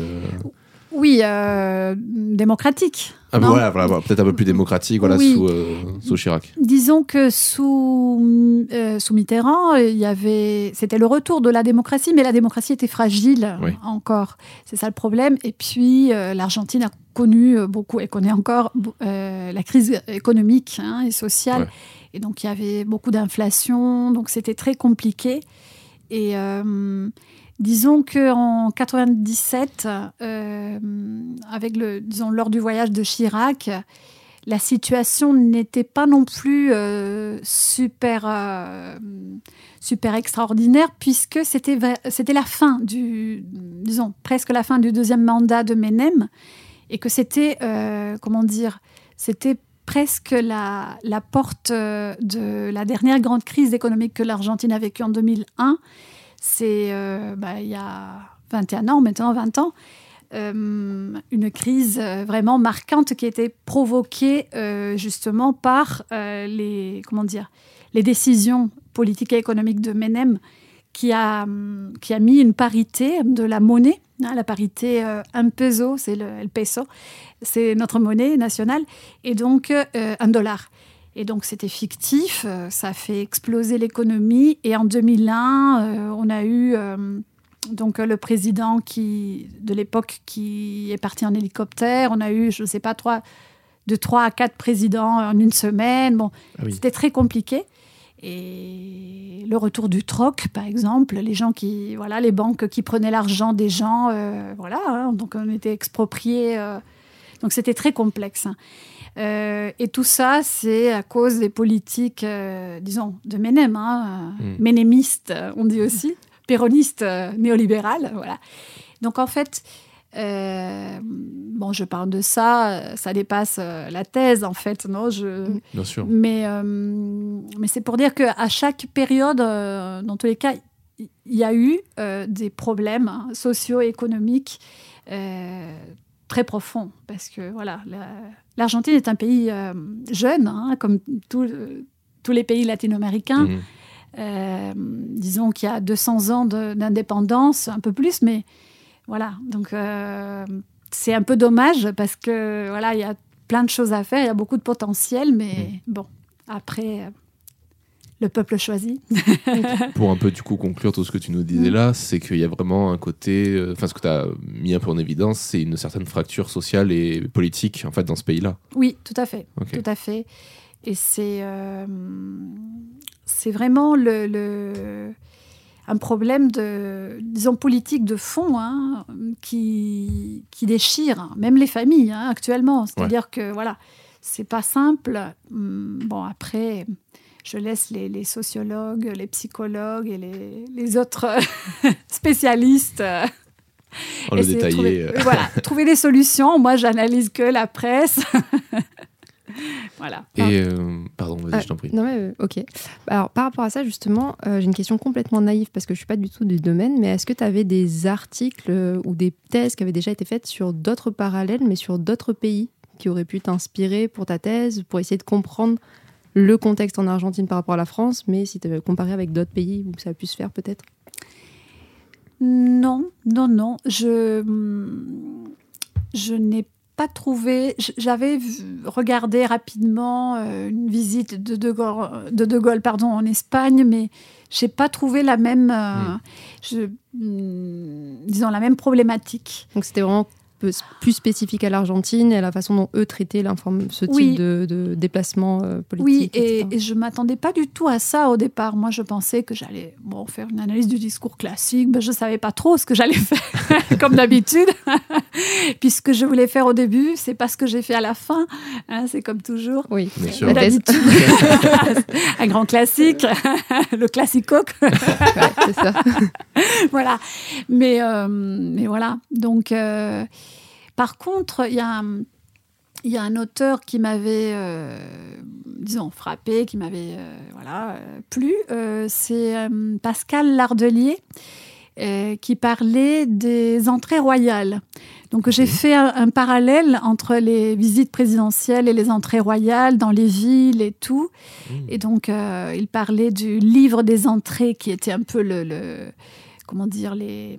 Oui, euh, démocratique. Ah, voilà, voilà, voilà, peut-être un peu plus démocratique voilà, Oui. sous, euh, sous Chirac. Disons que sous, euh, sous Mitterrand, il y avait, c'était le retour de la démocratie, mais la démocratie était fragile Oui. encore. C'est ça le problème. Et puis, l'Argentine a connu beaucoup, et connaît encore la crise économique hein, et sociale. Ouais. Et donc, il y avait beaucoup d'inflation, donc c'était très compliqué. Et disons qu'en 97, euh, avec le, disons, lors du voyage de Chirac, la situation n'était pas non plus euh, super, euh, super extraordinaire puisque c'était c'était la fin du, disons, presque la fin du deuxième mandat de Menem et que c'était, comment dire, c'était presque la, la porte de la dernière grande crise économique que l'Argentine a vécue en 2001. C'est euh, bah, il y a 21 ans, maintenant 20 ans, euh, une crise euh, vraiment marquante qui a été provoquée justement par les, comment dire, les décisions politiques et économiques de Menem qui a, qui a mis une parité de la monnaie, hein, la parité un peso, c'est le, peso, c'est notre monnaie nationale, et donc un dollar. Et donc c'était fictif, euh, ça a fait exploser l'économie. Et en 2001, euh, on a eu euh, donc le président qui, de l'époque qui est parti en hélicoptère. On a eu, je ne sais pas, trois, de trois à quatre présidents en une semaine. Bon, Ah oui. c'était très compliqué. Et le retour du troc, par exemple, les gens qui, voilà, les banques qui prenaient l'argent des gens, euh, voilà, hein, donc on était expropriés. euh, donc c'était très complexe. Euh, et tout ça, c'est à cause des politiques, euh, disons, de Menem, hein, euh, Mm. ménémistes, on dit aussi, péronistes euh, néolibérales, voilà. Donc en fait, bon, je parle de ça, ça dépasse la thèse, en fait, non je, Bien sûr. mais, mais c'est pour dire qu'à chaque période, dans tous les cas, il y a eu des problèmes hein, socio-économiques très profonds. Parce que voilà, la- l'Argentine est un pays euh, jeune, hein, comme tout, euh, tous les pays latino-américains. Mhm. Euh, disons qu'il y a 200 ans d'indépendance, un peu plus, mais voilà. Donc c'est un peu dommage parce que voilà, il y a plein de choses à faire, il y a beaucoup de potentiel, mais bon, après, le peuple choisit. Pour un peu du coup conclure tout ce que tu nous disais là, c'est qu'il y a vraiment un côté, euh, enfin ce que tu as mis un peu en évidence, c'est une certaine fracture sociale et politique en fait dans ce pays-là. Oui, tout à fait. Tout à fait. Et c'est euh, c'est vraiment le, le- un problème de, disons, politique de fond hein, qui, qui déchire même les familles hein, actuellement. C'est-à-dire que, voilà, c'est pas simple. Hum, Bon, après, je laisse les, les sociologues, les psychologues et les, les autres spécialistes euh, En le essayer de détailler. Trouver, euh, voilà, trouver des solutions. Moi, j'analyse que la presse. voilà. Et euh, pardon, vas-y, je t'en prie. Non, mais euh, ok. Alors, par rapport à ça, justement, euh, j'ai une question complètement naïve parce que je suis pas du tout du domaine, mais est-ce que tu avais des articles ou des thèses qui avaient déjà été faites sur d'autres parallèles, mais sur d'autres pays qui auraient pu t'inspirer pour ta thèse, pour essayer de comprendre le contexte en Argentine par rapport à la France, mais si tu avais comparé avec d'autres pays où ça a pu se faire peut-être? Non, non, non. Je, je n'ai pas trouvé. J'avais regardé rapidement euh, une visite de De Gaulle, de de Gaulle pardon, en Espagne, mais j'ai pas trouvé la même, euh, Mm. je- mm, disons la même problématique. Donc c'était vraiment plus spécifique à l'Argentine et à la façon dont eux traitaient ce type Oui. de, de déplacement euh, Oui, politique. et, etc. et je m'attendais pas du tout à ça au départ. Moi, je pensais que j'allais bon, faire une analyse du discours classique. Ben, je savais pas trop ce que j'allais faire, comme d'habitude. Puis ce que je voulais faire au début, c'est pas ce que j'ai fait à la fin. Hein, c'est comme toujours. Oui, Bien sûr. thèse. d'habitude, un grand classique, le classico. Ouais, c'est ça. voilà. Mais, euh, mais voilà. Donc, euh, par contre, il y a, un- il y a un auteur qui m'avait, euh, disons, frappé, qui m'avait, euh, voilà, euh, plu. Euh, C'est Pascal Lardelier. qui parlait des entrées royales. Donc j'ai fait un, un parallèle entre les visites présidentielles et les entrées royales dans les villes et tout. Mmh. Et donc, il parlait du livre des entrées qui était un peu le, le- comment dire, les,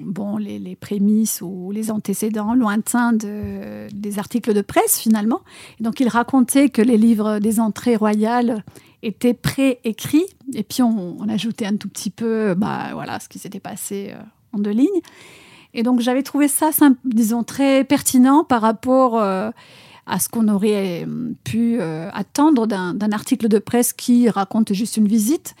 bon, les, les prémices ou les antécédents lointains de, des articles de presse finalement. Et donc il racontait que les livres des entrées royales étaient préécrits et puis on, ajoutait un tout petit peu bah, voilà, ce qui s'était passé euh, en deux lignes. Et donc j'avais trouvé ça, disons, très pertinent par rapport euh, à ce qu'on aurait euh, pu attendre d'un article de presse qui raconte juste une visite.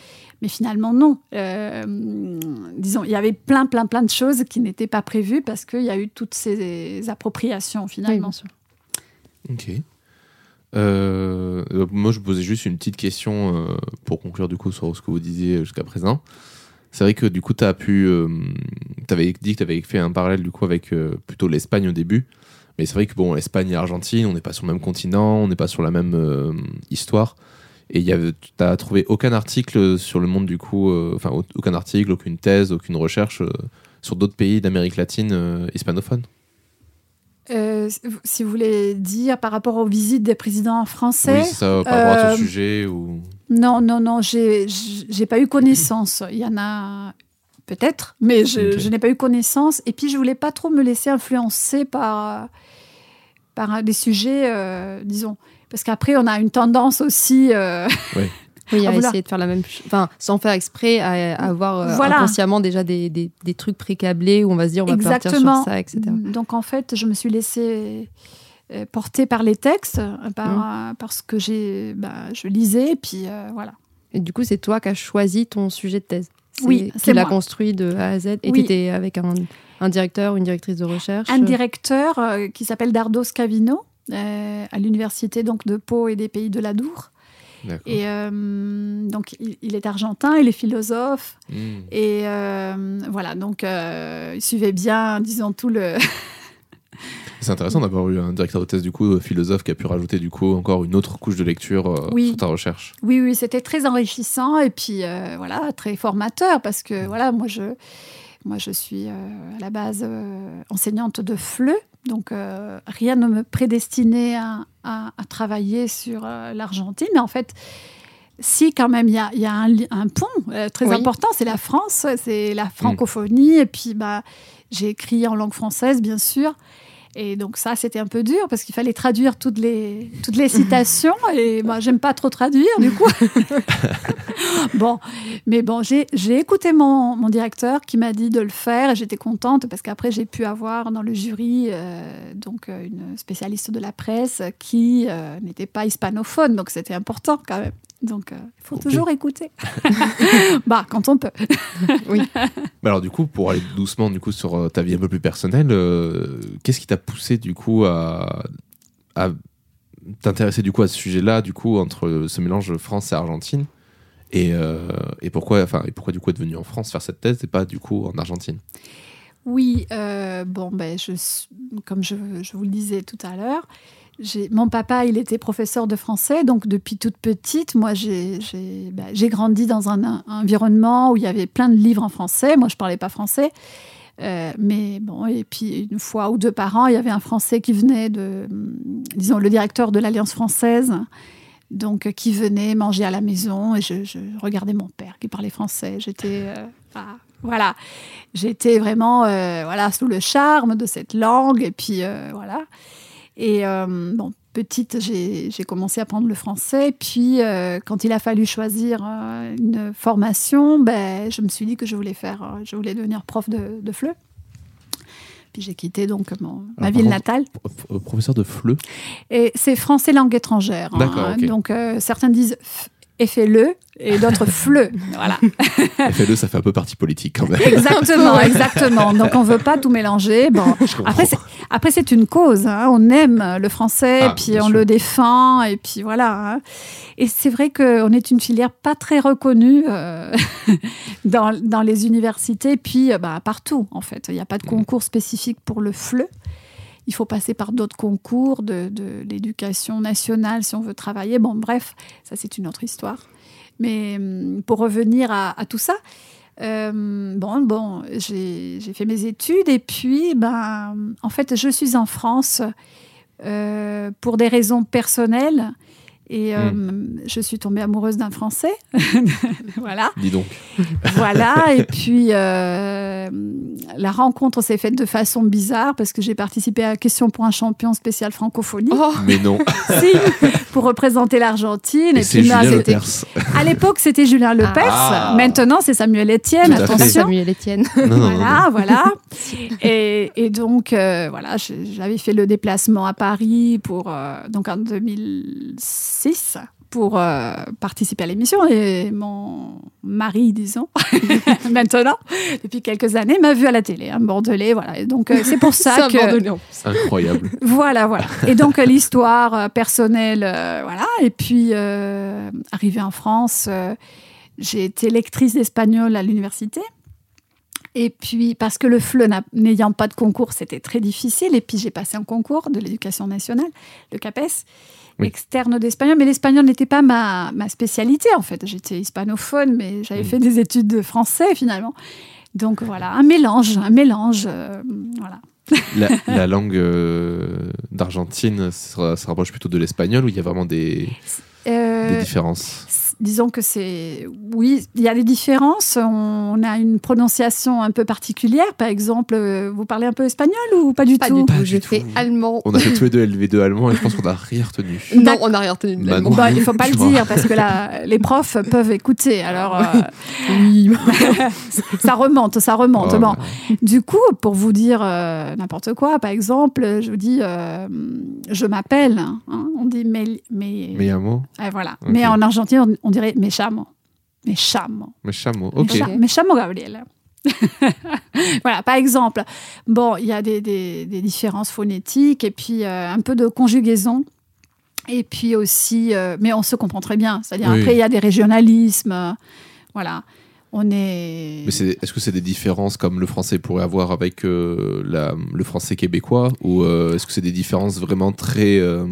Mais finalement, non. Euh, disons, il y avait plein, plein, plein de choses qui n'étaient pas prévues parce qu'il y a eu toutes ces appropriations Oui, finalement. bien sûr. Ok. Euh, moi, je posais juste une petite question euh, pour conclure du coup sur ce que vous disiez jusqu'à présent. C'est vrai que du coup, tu as pu. tu avais dit que tu avais fait un parallèle du coup avec euh, plutôt l'Espagne au début. Mais c'est vrai que bon, l'Espagne et l'Argentine, on n'est pas sur le même continent, on n'est pas sur la même euh, histoire. Et tu n'as trouvé aucun article sur le monde du coup, euh, enfin au- aucun article, aucune thèse, aucune recherche euh, sur d'autres pays d'Amérique latine euh, hispanophones Euh, si vous voulez dire par rapport aux visites des présidents français, Oui, ça, par rapport à ton sujet ou. non, non, non, j'ai j'ai pas eu connaissance. Il y en a peut-être, mais je, je n'ai pas eu connaissance. Et puis je voulais pas trop me laisser influencer par par des sujets, disons, parce qu'après on a une tendance aussi. euh, Oui, à Ah, essayer de faire la même chose. Enfin, sans faire exprès, à, à avoir euh, Voilà. inconsciemment déjà des, des, des trucs précablés où on va se dire on va partir Exactement. sur ça, etc. Donc en fait, je me suis laissée euh, porter par les textes, par, Mm. euh, parce que j'ai, bah, je lisais, et puis euh, voilà. Et du coup, c'est toi qui as choisi ton sujet de thèse. Oui, c'est l'as construit de A à Z. Et Oui. tu étais avec un, un directeur ou une directrice de recherche. Un directeur euh, qui s'appelle Dardo Scavino, à l'université donc de Pau et des Pays de l'Adour. D'accord. Et euh, donc il, il est argentin, il est philosophe, Hmm. et euh, voilà, donc euh, il suivait bien, disons tout le. C'est intéressant d'avoir eu un directeur de thèse du coup euh, philosophe qui a pu rajouter du coup encore une autre couche de lecture euh, Oui. sur ta recherche. Oui, oui, c'était très enrichissant et puis euh, voilà, très formateur parce que voilà, moi je, moi je suis euh, à la base euh, enseignante de FLE, donc euh, rien ne me prédestinait à, à- à travailler sur euh, l'Argentine, mais en fait, si quand même il y a, il y a un, pont euh, très Oui. important, c'est la France, c'est la francophonie et puis bah j'ai écrit en langue française bien sûr. Et donc ça, c'était un peu dur parce qu'il fallait traduire toutes les, toutes les citations. Et moi, j'aime pas trop traduire, du coup. bon, mais bon, j'ai j'ai écouté mon, mon directeur qui m'a dit de le faire et j'étais contente parce qu'après, j'ai pu avoir dans le jury euh, donc euh, une spécialiste de la presse qui euh, n'était pas hispanophone. Donc c'était important quand même. Donc euh, il faut toujours écouter. bah, quand on peut. Mais alors du coup, pour aller doucement du coup sur euh, ta vie un peu plus personnelle, euh, qu'est-ce qui t'a poussé du coup à, à t'intéresser du coup à ce sujet-là, du coup entre ce mélange France et Argentine, et, euh, et pourquoi, enfin, et pourquoi du coup être venu en France faire cette thèse et pas du coup en Argentine? Oui, euh, bon, ben, je, comme je, je vous le disais tout à l'heure, mon papa, il était professeur de français, donc depuis toute petite, moi, j'ai j'ai grandi dans un, environnement où il y avait plein de livres en français. Moi, je parlais pas français. Euh, mais bon, et puis une fois ou deux par an, il y avait un Français qui venait de, hum, disons, le directeur de l'Alliance française, donc euh, qui venait manger à la maison, et je, regardais mon père qui parlait français. J'étais, ah, voilà, j'étais vraiment, voilà, sous le charme de cette langue, et puis voilà. Et euh, bon, petite, j'ai commencé à apprendre le français. Puis, euh, quand il a fallu choisir euh, une formation, ben, je me suis dit que je voulais faire, je voulais devenir prof de, de FLE. Puis j'ai quitté donc mon- ma par ville natale. Pro- Professeur de FLE Et c'est français langue étrangère. hein. Donc certains disent et fais-le et d'autres FLE. Voilà. FLE, ça fait un peu parti politique quand même. Exactement, exactement. Donc on veut pas tout mélanger. Bon, Je comprends. après après c'est une cause. hein. On aime le français, Ah, puis on sûr. le défend, et puis voilà. hein. Et c'est vrai qu'on est une filière pas très reconnue euh, dans, dans les universités, puis euh, bah, partout en fait. Il n'y a pas de concours spécifique pour le FLE. Il faut passer par d'autres concours de, de l'éducation nationale si on veut travailler. Bon, bref, ça c'est une autre histoire. Mais hum, pour revenir à, à tout ça, euh, bon, bon, j'ai fait mes études et puis, ben, en fait, je suis en France euh, pour des raisons personnelles Et euh, je suis tombée amoureuse d'un Français. voilà. Dis donc. voilà. Et puis, euh, la rencontre s'est faite de façon bizarre parce que j'ai participé à Question pour un champion spécial francophonie. Oh, Mais non. Si, pour représenter l'Argentine. Et c'est puis, là, Julien Lepers. À l'époque, c'était Julien Lepers. Ah. Maintenant, c'est Samuel Etienne. Attention. Samuel Etienne. Non, non, non, non. Voilà, voilà. Et, et donc, euh, voilà, j'avais fait le déplacement à Paris pour, euh, donc en 2006 pour euh, participer à l'émission. Et mon mari, disons, maintenant, depuis quelques années, m'a vu à la télé, un Bordelais. Voilà. Et donc, euh, c'est pour ça que. Incroyable. Voilà, voilà. Et donc, euh, l'histoire euh, personnelle, euh, voilà. Et puis, euh, arrivée en France, euh, j'ai été lectrice d'espagnol à l'université. Et puis, parce que le FLE n'a- n'ayant pas de concours, c'était très difficile. Et puis, j'ai passé un concours de l'éducation nationale, le CAPES, Oui. externe d'espagnol. Mais l'espagnol n'était pas ma, ma spécialité, en fait. J'étais hispanophone, mais j'avais Mm. fait des études de français, finalement. Donc, voilà, un mélange, un mélange. euh, voilà. La, la langue euh, d'Argentine se rapproche plutôt de l'espagnol où il y a vraiment des, Euh, des différences? Disons que c'est. Oui, il y a des différences. On a une prononciation un peu particulière. Par exemple, euh, vous parlez un peu espagnol ou pas du Pas tout? du tout. Je fais allemand. On a fait tous les deux LV2 allemand et je pense qu'on a rien retenu. Non, on n'a rien retenu de Bah l'allemand. Bah, il faut pas le dire parce que là, les profs peuvent écouter. Alors, euh, Oui. ça remonte, ça remonte. Oh, bon, ouais. du coup, pour vous dire euh, n'importe quoi, par exemple, je vous dis, euh, je m'appelle. hein, on dit mais, mais, Mais un mot Ah, voilà. Mais en argentin, on, on dirait me chamo. Me chamo. Mais chameau. Me Ok. cha- Me chamo Gabriel. voilà, par exemple, bon, il y a des, des- des différences phonétiques et puis euh, un peu de conjugaison. Et puis aussi, euh, mais on se comprend très bien. C'est-à-dire, Oui. après, il y a des régionalismes. euh, voilà. On est. Mais est-ce que c'est des différences comme le français pourrait avoir avec euh, la, le français québécois ou euh, est-ce que c'est des différences vraiment très euh,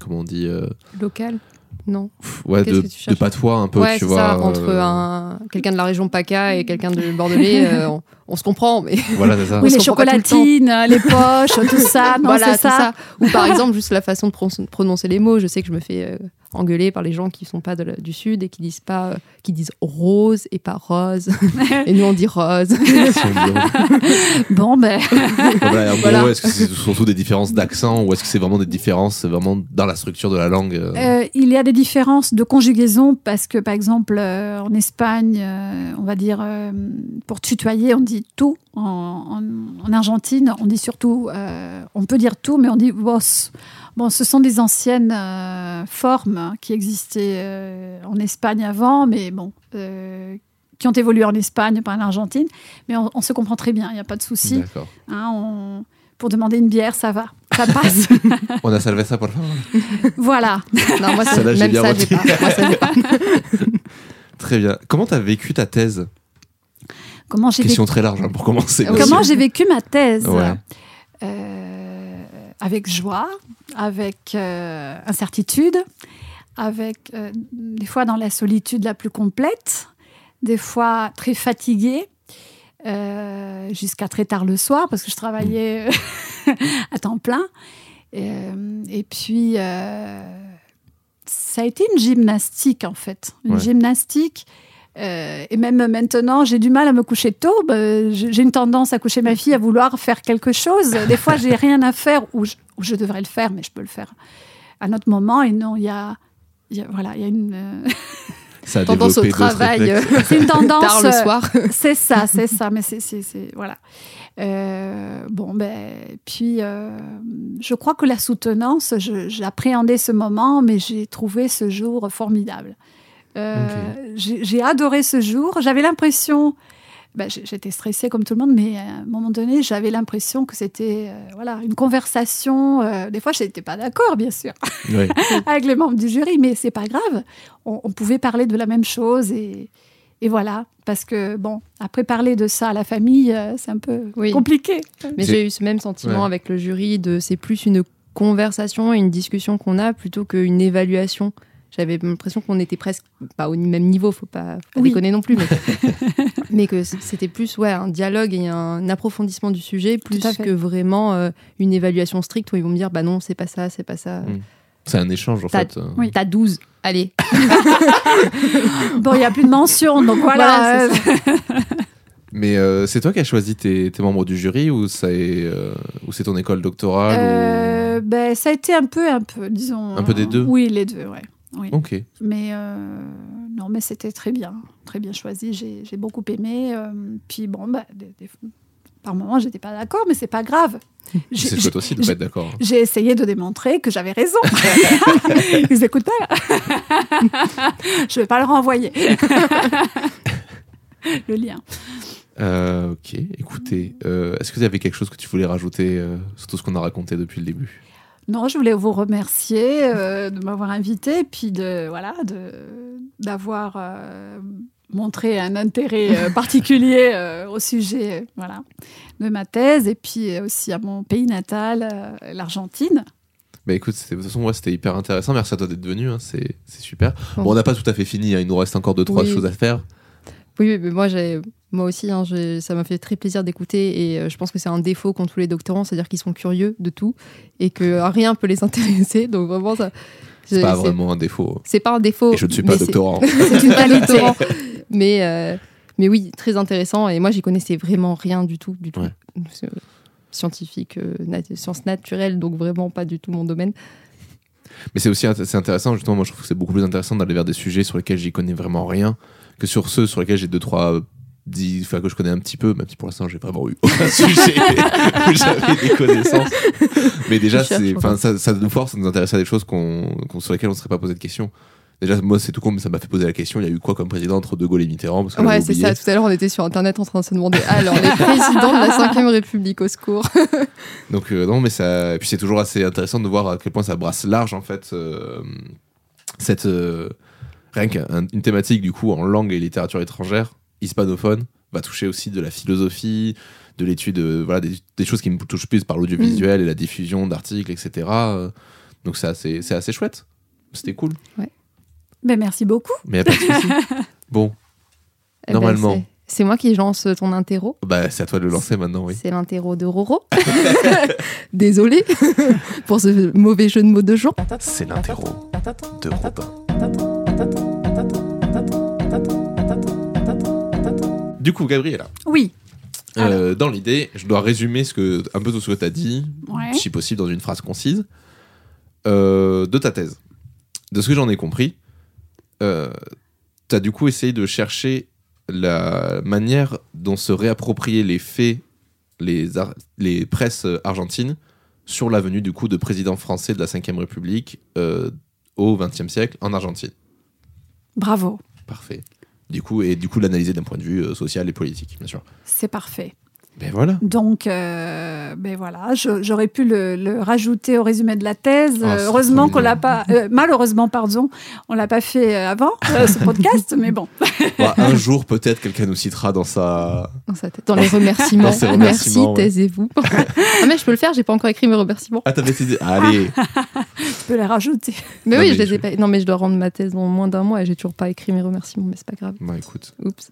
comment on dit euh, Local Non. pff, ouais de, que de patois un peu ouais, tu c'est vois ça. Entre euh, un, quelqu'un de la région PACA et quelqu'un de Bordelais, euh, on, on se comprend, mais voilà c'est ça oui, on les le chocolatines, euh, les poches, tout ça. Non, voilà, c'est tout ça. ça. Ou par exemple, juste la façon de pro- prononcer les mots. Je sais que je me fais euh, engueuler par les gens qui sont pas de la- du sud et qui disent pas, euh, qui disent rose et pas rose. et nous on dit rose. Bon, ben. Voilà, en Voilà. gros, est-ce que c'est surtout des différences d'accent ou est-ce que c'est vraiment des différences vraiment dans la structure de la langue euh, Euh, il y a des différences de conjugaison parce que, par exemple, euh, en Espagne, euh, on va dire, euh, pour tutoyer, on dit tout. En, en- en Argentine, on dit surtout, euh, on peut dire tout, mais on dit vos. Bon, ce sont des anciennes euh, formes qui existaient euh, en Espagne avant, mais bon, euh, qui ont évolué en Espagne, pas en Argentine. Mais on, on se comprend très bien, il n'y a pas de souci. D'accord. hein, on- pour demander une bière, ça va, ça passe. On a salvé ça pour le faire. voilà. non, moi, ça, même bien ça, j'ai retenu. pas. Moi, ça, j'ai pas. Très bien. Comment t'as vécu ta thèse? Comment j'ai vécu Question très large hein, pour commencer. Comment j'ai vécu ma thèse? Ouais. Avec joie, avec euh, incertitude, avec euh, des fois dans la solitude la plus complète, des fois très fatiguée, euh, jusqu'à très tard le soir parce que je travaillais à temps plein. Et puis, ça a été une gymnastique en fait, une Ouais. gymnastique. Euh, et même maintenant, j'ai du mal à me coucher tôt. Ben, j'ai une tendance à coucher ma fille, à vouloir faire quelque chose. Des fois, j'ai rien à faire ou je, ou je devrais le faire, mais je peux le faire à notre moment. Et non, il y a, il y a- voilà, il y a une, Ça a Tendance au travail. c'est une tendance. Tard le euh, soir. c'est ça, c'est ça, mais c'est, voilà. Euh, bon, ben, puis euh, je crois que la soutenance, j'appréhendais ce moment, mais j'ai trouvé ce jour formidable. Euh, j'ai, j'ai adoré ce jour. J'avais l'impression, ben, j'ai- j'étais stressée comme tout le monde, mais à un moment donné, j'avais l'impression que c'était euh, voilà une conversation. euh, des fois, je n'étais pas d'accord, bien sûr avec les membres du jury, mais c'est pas grave. On, on pouvait parler de la même chose et, et voilà. Parce que, bon, après parler de ça à la famille, euh, c'est un peu Oui. compliqué. Mais J'ai- j'ai eu ce même sentiment Ouais. avec le jury de c'est plus une conversation et une discussion qu'on a plutôt qu'une évaluation. J'avais l'impression qu'on était presque pas au même niveau, faut pas, faut pas Oui. déconner non plus, mais, mais que c'était plus ouais, un dialogue et un approfondissement du sujet plus que vraiment euh, une évaluation stricte où ils vont me dire bah non, c'est pas ça, c'est pas ça. Mm. C'est un échange en fait. euh. Oui. T'as 12. Allez. Bon, il n'y a plus de mention, donc voilà. Voilà, c'est Mais euh, c'est toi qui as choisi tes, tes membres du jury ou c'est euh, ou c'est ton école doctorale Euh, ben, ça a été un peu, un peu, disons. Un peu des euh, deux Oui, les deux, ouais. Oui. ou... Ok. Mais euh, non, mais c'était très bien, très bien choisi. J'ai beaucoup aimé. euh, puis bon, bah, des- des- par moments, j'étais pas d'accord, mais c'est pas grave. J'ai- C'est chouette aussi de pas être d'accord. J'ai essayé de démontrer que j'avais raison. Ils écoutent pas là. Je vais pas le renvoyer. le lien. Euh, ok, écoutez, est-ce que vous avez quelque chose que tu voulais rajouter sur tout ce qu'on a raconté depuis le début? Non, je voulais vous remercier euh, de m'avoir invité, puis de voilà, de d'avoir euh, montré un intérêt euh, particulier au sujet, voilà, de ma thèse, et puis aussi à mon pays natal, l'Argentine. Bah écoute, de toute façon, ouais, c'était hyper intéressant. Merci à toi d'être venu, hein, c'est super. Bon. On n'a pas tout à fait fini, hein, il nous reste encore deux, trois Oui. choses à faire. Oui, mais moi, j'ai, moi aussi, hein, ça m'a fait très plaisir d'écouter et euh, je pense que c'est un défaut qu'ont tous les doctorants, c'est-à-dire qu'ils sont curieux de tout et que euh, rien peut les intéresser. Donc vraiment, ça. C'est pas vraiment un défaut. C'est pas un défaut. Et je ne suis pas mais c'est- doctorant. C'est une qualité. mais, euh, mais oui, très intéressant. Et moi, j'y connaissais vraiment rien du tout, du tout. Ouais. Que, Scientifique, euh, nat- sciences naturelles, donc vraiment pas du tout mon domaine. Mais c'est aussi c'est intéressant, justement, moi je trouve que c'est beaucoup plus intéressant d'aller vers des sujets sur lesquels j'y connais vraiment rien que sur ceux sur lesquels j'ai deux, trois. Enfin, que je connais un petit peu, même si pour l'instant j'ai vraiment eu aucun sujet où j'avais des connaissances. Mais déjà, c'est, ça, ça nous force à nous intéresser à des choses qu'on, sur lesquelles on ne serait pas posé de questions. Déjà, moi, c'est tout con, mais ça m'a fait poser la question il y a eu quoi comme président entre De Gaulle et Mitterrand parce que Ouais, c'est ça. Tout à l'heure, on était sur Internet en train de se demander alors, les présidents de la 5ème République, au secours. Donc euh, non, mais ça. Et puis c'est toujours assez intéressant de voir à quel point ça brasse large en fait euh, cette euh, rien qu'une thématique du coup en langue et littérature étrangère hispanophone va toucher aussi de la philosophie, de l'étude, euh, voilà des, des choses qui me touchent plus par l'audiovisuel et la diffusion d'articles, etc. Euh, Donc c'est assez, c'est assez chouette. C'était cool. Ben, merci beaucoup. Mais pas de souci. Bon, Eh ben, Normalement. c'est- c'est moi qui lance ton interro. bah c'est à toi de le lancer maintenant, oui. C'est l'interro de Roro. Désolé pour ce mauvais jeu de mots de Jean. C'est l'interro de Robin. Du coup, Gabriela. Oui. Euh, dans l'idée, je dois résumer ce que, un peu tout ce que tu as dit, Ouais. si possible dans une phrase concise, euh, de ta thèse. De ce que j'en ai compris, tu as du coup essayé de chercher la manière dont se réapproprier les faits, les, les presses argentines, sur la venue du coup de président français de la Ve République euh, au XXe siècle en Argentine. Bravo. Parfait. Du coup, et du coup l'analyser d'un point de vue euh, social et politique, bien sûr. C'est parfait. Ben voilà. Donc, euh, ben voilà, j'aurais pu le, le rajouter au résumé de la thèse. Ah, Euh, heureusement qu'on l'a pas, euh, malheureusement, pardon, on l'a pas fait avant euh, ce podcast, mais bon. Bon, un jour, peut-être, quelqu'un nous citera dans sa. Dans, sa tête. Dans les remerciements. Dans ses Merci, remerciements, ouais. taisez-vous. ah, mais je peux le faire, j'ai pas encore écrit mes remerciements. Ah, t'avais été. Allez Je peux les rajouter. Mais Non, oui, mais je les ai pas. Non, mais je dois rendre ma thèse dans moins d'un mois et j'ai toujours pas écrit mes remerciements, mais c'est pas grave. Bah écoute. Oups.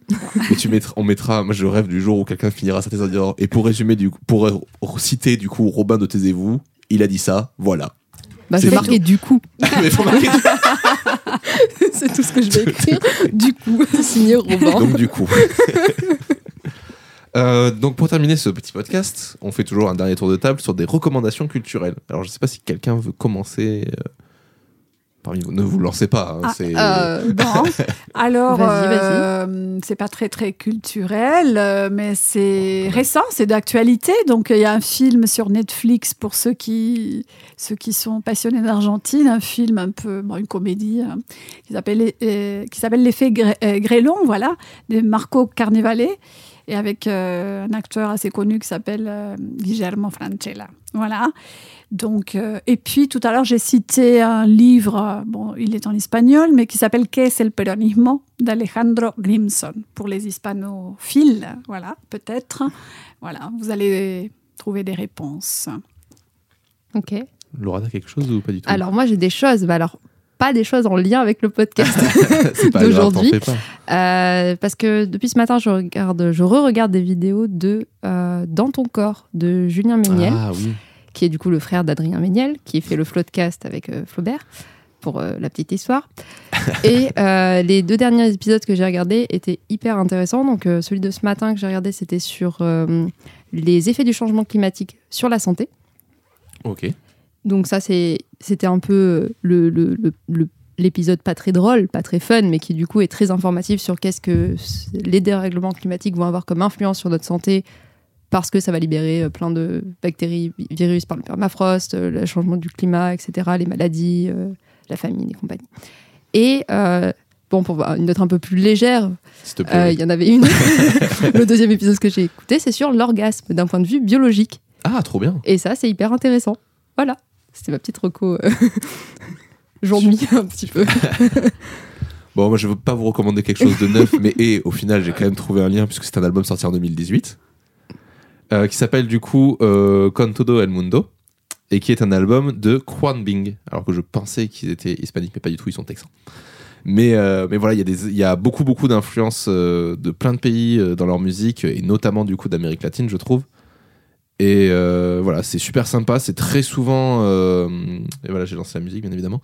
Mais tu mettras, on mettra. Moi, je rêve du jour où quelqu'un finira sa thèse Et pour résumer, du coup, pour citer, du coup, Robin de Taisez-vous, il a dit ça, voilà. Bah, je C'est vais marquer du coup. Mais faut marquer- c'est tout ce que je vais écrire. du coup, signé Robin. Donc, du coup. Euh, donc pour terminer ce petit podcast, on fait toujours un dernier tour de table sur des recommandations culturelles. Alors je sais pas si quelqu'un veut commencer. euh, parmi vous. Ne vous lancez pas. hein, Ah, c'est- Euh, alors, euh, c'est pas très très culturel, euh, mais c'est récent, c'est d'actualité. Donc, il y a un film sur Netflix pour ceux qui, ceux qui sont passionnés d'Argentine, un film un peu, bon, une comédie hein, qui s'appelle euh, qui s'appelle L'effet Gré- Grélon, voilà, de Marco Carnevale, et avec euh, un acteur assez connu qui s'appelle euh, Guillermo Francella. Voilà. Donc, euh, et puis tout à l'heure, j'ai cité un livre, euh, bon, il est en espagnol, mais qui s'appelle ¿Qué es el peronismo d'Alejandro Grimson pour les hispanophiles. Voilà, peut-être. Voilà, vous allez trouver des réponses. ok. Laura, t'as quelque chose ou pas du tout? Alors, moi, j'ai des choses. Bah, alors, pas des choses en lien avec le podcast. D'aujourd'hui. Euh, parce que depuis ce matin, je regarde, je re-regarde des vidéos de euh, Dans ton corps de Julien Méniel, Ah oui. Qui est du coup le frère d'Adrien Méniel, qui fait le Floodcast avec euh, Flaubert, pour euh, la petite histoire. Et euh, les deux derniers épisodes que j'ai regardés étaient hyper intéressants. Donc, celui de ce matin que j'ai regardé, c'était sur les effets du changement climatique sur la santé. Ok. Donc ça, c'était un peu le, le- le- le- l'épisode pas très drôle, pas très fun, mais qui du coup est très informatif sur qu'est-ce que les dérèglements climatiques vont avoir comme influence sur notre santé, parce que ça va libérer euh, plein de bactéries, vi- virus par le permafrost, euh, le changement du climat, etc., les maladies, euh, la famine et compagnie. Et bon, pour une note un peu plus légère, euh, il y en avait une. le deuxième épisode que j'ai écouté, c'est sur l'orgasme d'un point de vue biologique. Ah, trop bien. Et ça, c'est hyper intéressant. Voilà. C'était ma petite reco. Jour-nuit, un petit peu. Bon, moi, je veux pas vous recommander quelque chose de neuf, mais et, au final, j'ai quand même trouvé un lien puisque c'est un album sorti en 2018 euh, qui s'appelle du coup euh, Con Todo El Mundo et qui est un album de Juan Bing. Alors que je pensais qu'ils étaient hispaniques, mais pas du tout, ils sont texans. Mais, euh, mais voilà, il y, y a beaucoup, beaucoup d'influences euh, de plein de pays dans leur musique et notamment du coup d'Amérique latine, je trouve. Et voilà, c'est super sympa. C'est très souvent. et voilà, j'ai lancé la musique, bien évidemment.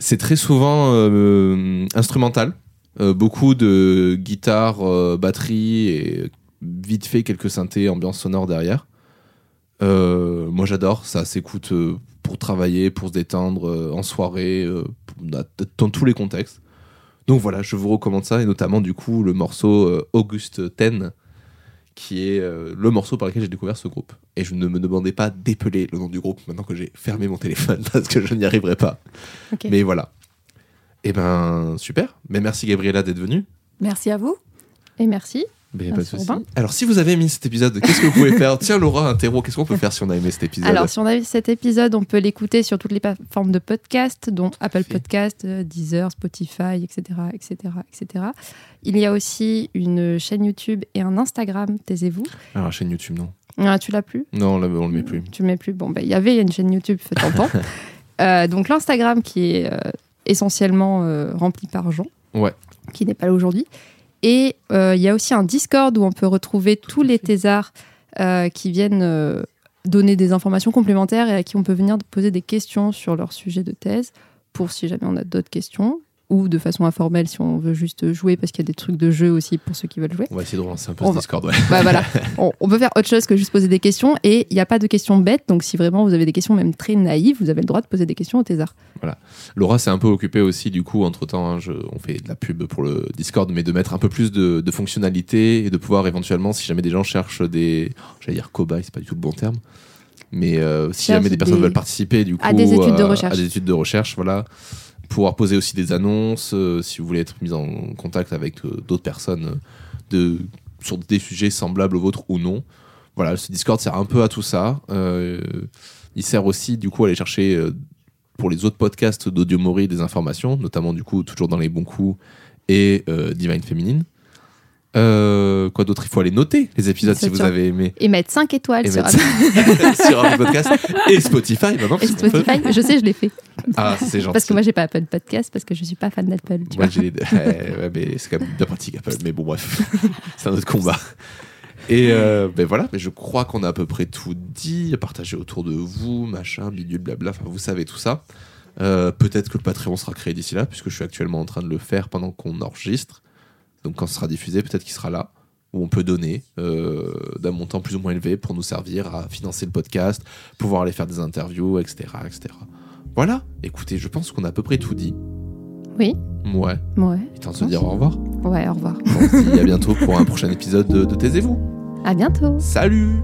C'est très souvent instrumental. Beaucoup de guitare, euh, batterie et vite fait quelques synthés, ambiance sonore derrière. Euh, moi j'adore, ça s'écoute euh, pour travailler, pour se détendre, euh, en soirée, dans- tous les contextes. Donc voilà, je vous recommande ça et notamment du coup le morceau Auguste Ten qui est le morceau par lequel j'ai découvert ce groupe. Et je ne me demandais pas d'épeler le nom du groupe maintenant que j'ai fermé mon téléphone parce que je n'y arriverai pas. Mais voilà. Et ben super. Mais merci Gabriella d'être venue. Merci à vous. Et merci. Mais pas de souci. Alors si vous avez aimé cet épisode, qu'est-ce que vous pouvez faire? Tiens Laura, un terreau, qu'est-ce qu'on peut faire si on a aimé cet épisode? Alors, si on a vu cet épisode, on peut l'écouter sur toutes les plateformes de podcast, dont Apple. Podcast, euh, Deezer, Spotify, etc., etc., etc. Il y a aussi une chaîne YouTube et un Instagram, taisez-vous. Alors, chaîne YouTube, non. Ah, tu l'as plus? Non, là, on le met plus. Tu le mets plus? Bon, ben, il y avait une chaîne YouTube, fait un temps. Euh, donc, l'Instagram qui est euh, essentiellement euh, rempli par Jean, Ouais. qui n'est pas là aujourd'hui. Et euh, il y a aussi un Discord où on peut retrouver tous les thésards euh, qui viennent euh, donner des informations complémentaires et à qui on peut venir poser des questions sur leur sujet de thèse pour si jamais on a d'autres questions ou de façon informelle si on veut juste jouer parce qu'il y a des trucs de jeu aussi pour ceux qui veulent jouer. On va essayer de relancer un peu On ce va- Discord, ouais. Bah voilà, on, on peut faire autre chose que juste poser des questions et il n'y a pas de questions bêtes. Donc si vraiment vous avez des questions même très naïves, vous avez le droit de poser des questions au thésard. Laura s'est un peu occupée aussi, du coup, entre temps, on fait de la pub pour le Discord, mais de mettre un peu plus de, de fonctionnalités et de pouvoir éventuellement, si jamais des gens cherchent des. J'allais dire cobayes, c'est pas du tout le bon terme. Mais euh, si jamais des personnes des- veulent participer, du coup. À des études de euh, recherche. À des études de recherche, voilà. Pouvoir poser aussi des annonces, euh, si vous voulez être mis en contact avec euh, d'autres personnes euh, de, sur des sujets semblables aux vôtres ou non. Voilà, ce Discord sert un peu à tout ça. Il sert aussi, du coup, à aller chercher pour les autres podcasts d'Audio Mori des informations, notamment, du coup, toujours dans les bons coups et Divine Féminine. Euh, quoi d'autre? Il faut aller noter les épisodes si vous avez aimé. Et mettre 5 étoiles Et sur Apple sur Apple Podcast et Spotify maintenant. et peut. Spotify. Je sais, je l'ai fait. Ah, c'est gentil. Parce que moi, j'ai pas Apple Podcast parce que je suis pas fan d'Apple. Moi, j'ai les deux. Ouais, ouais, mais c'est quand même bien pratique Apple. Mais bon, bref, c'est un autre combat. Et euh, ben voilà, mais je crois qu'on a à peu près tout dit, partagé autour de vous, machin, bidule, blabla, enfin vous savez tout ça. Euh, Peut-être que le Patreon sera créé d'ici là, puisque je suis actuellement en train de le faire pendant qu'on enregistre. Donc quand ce sera diffusé, peut-être qu'il sera là, où on peut donner euh, d'un montant plus ou moins élevé pour nous servir à financer le podcast, pouvoir aller faire des interviews, etc. etc. Voilà, écoutez, je pense qu'on a à peu près tout dit. Oui. Ouais. Ouais. Il est temps de se dire au revoir. Ouais, au revoir. On se dit à bientôt pour un prochain épisode de, de Taisez-vous. À bientôt. Salut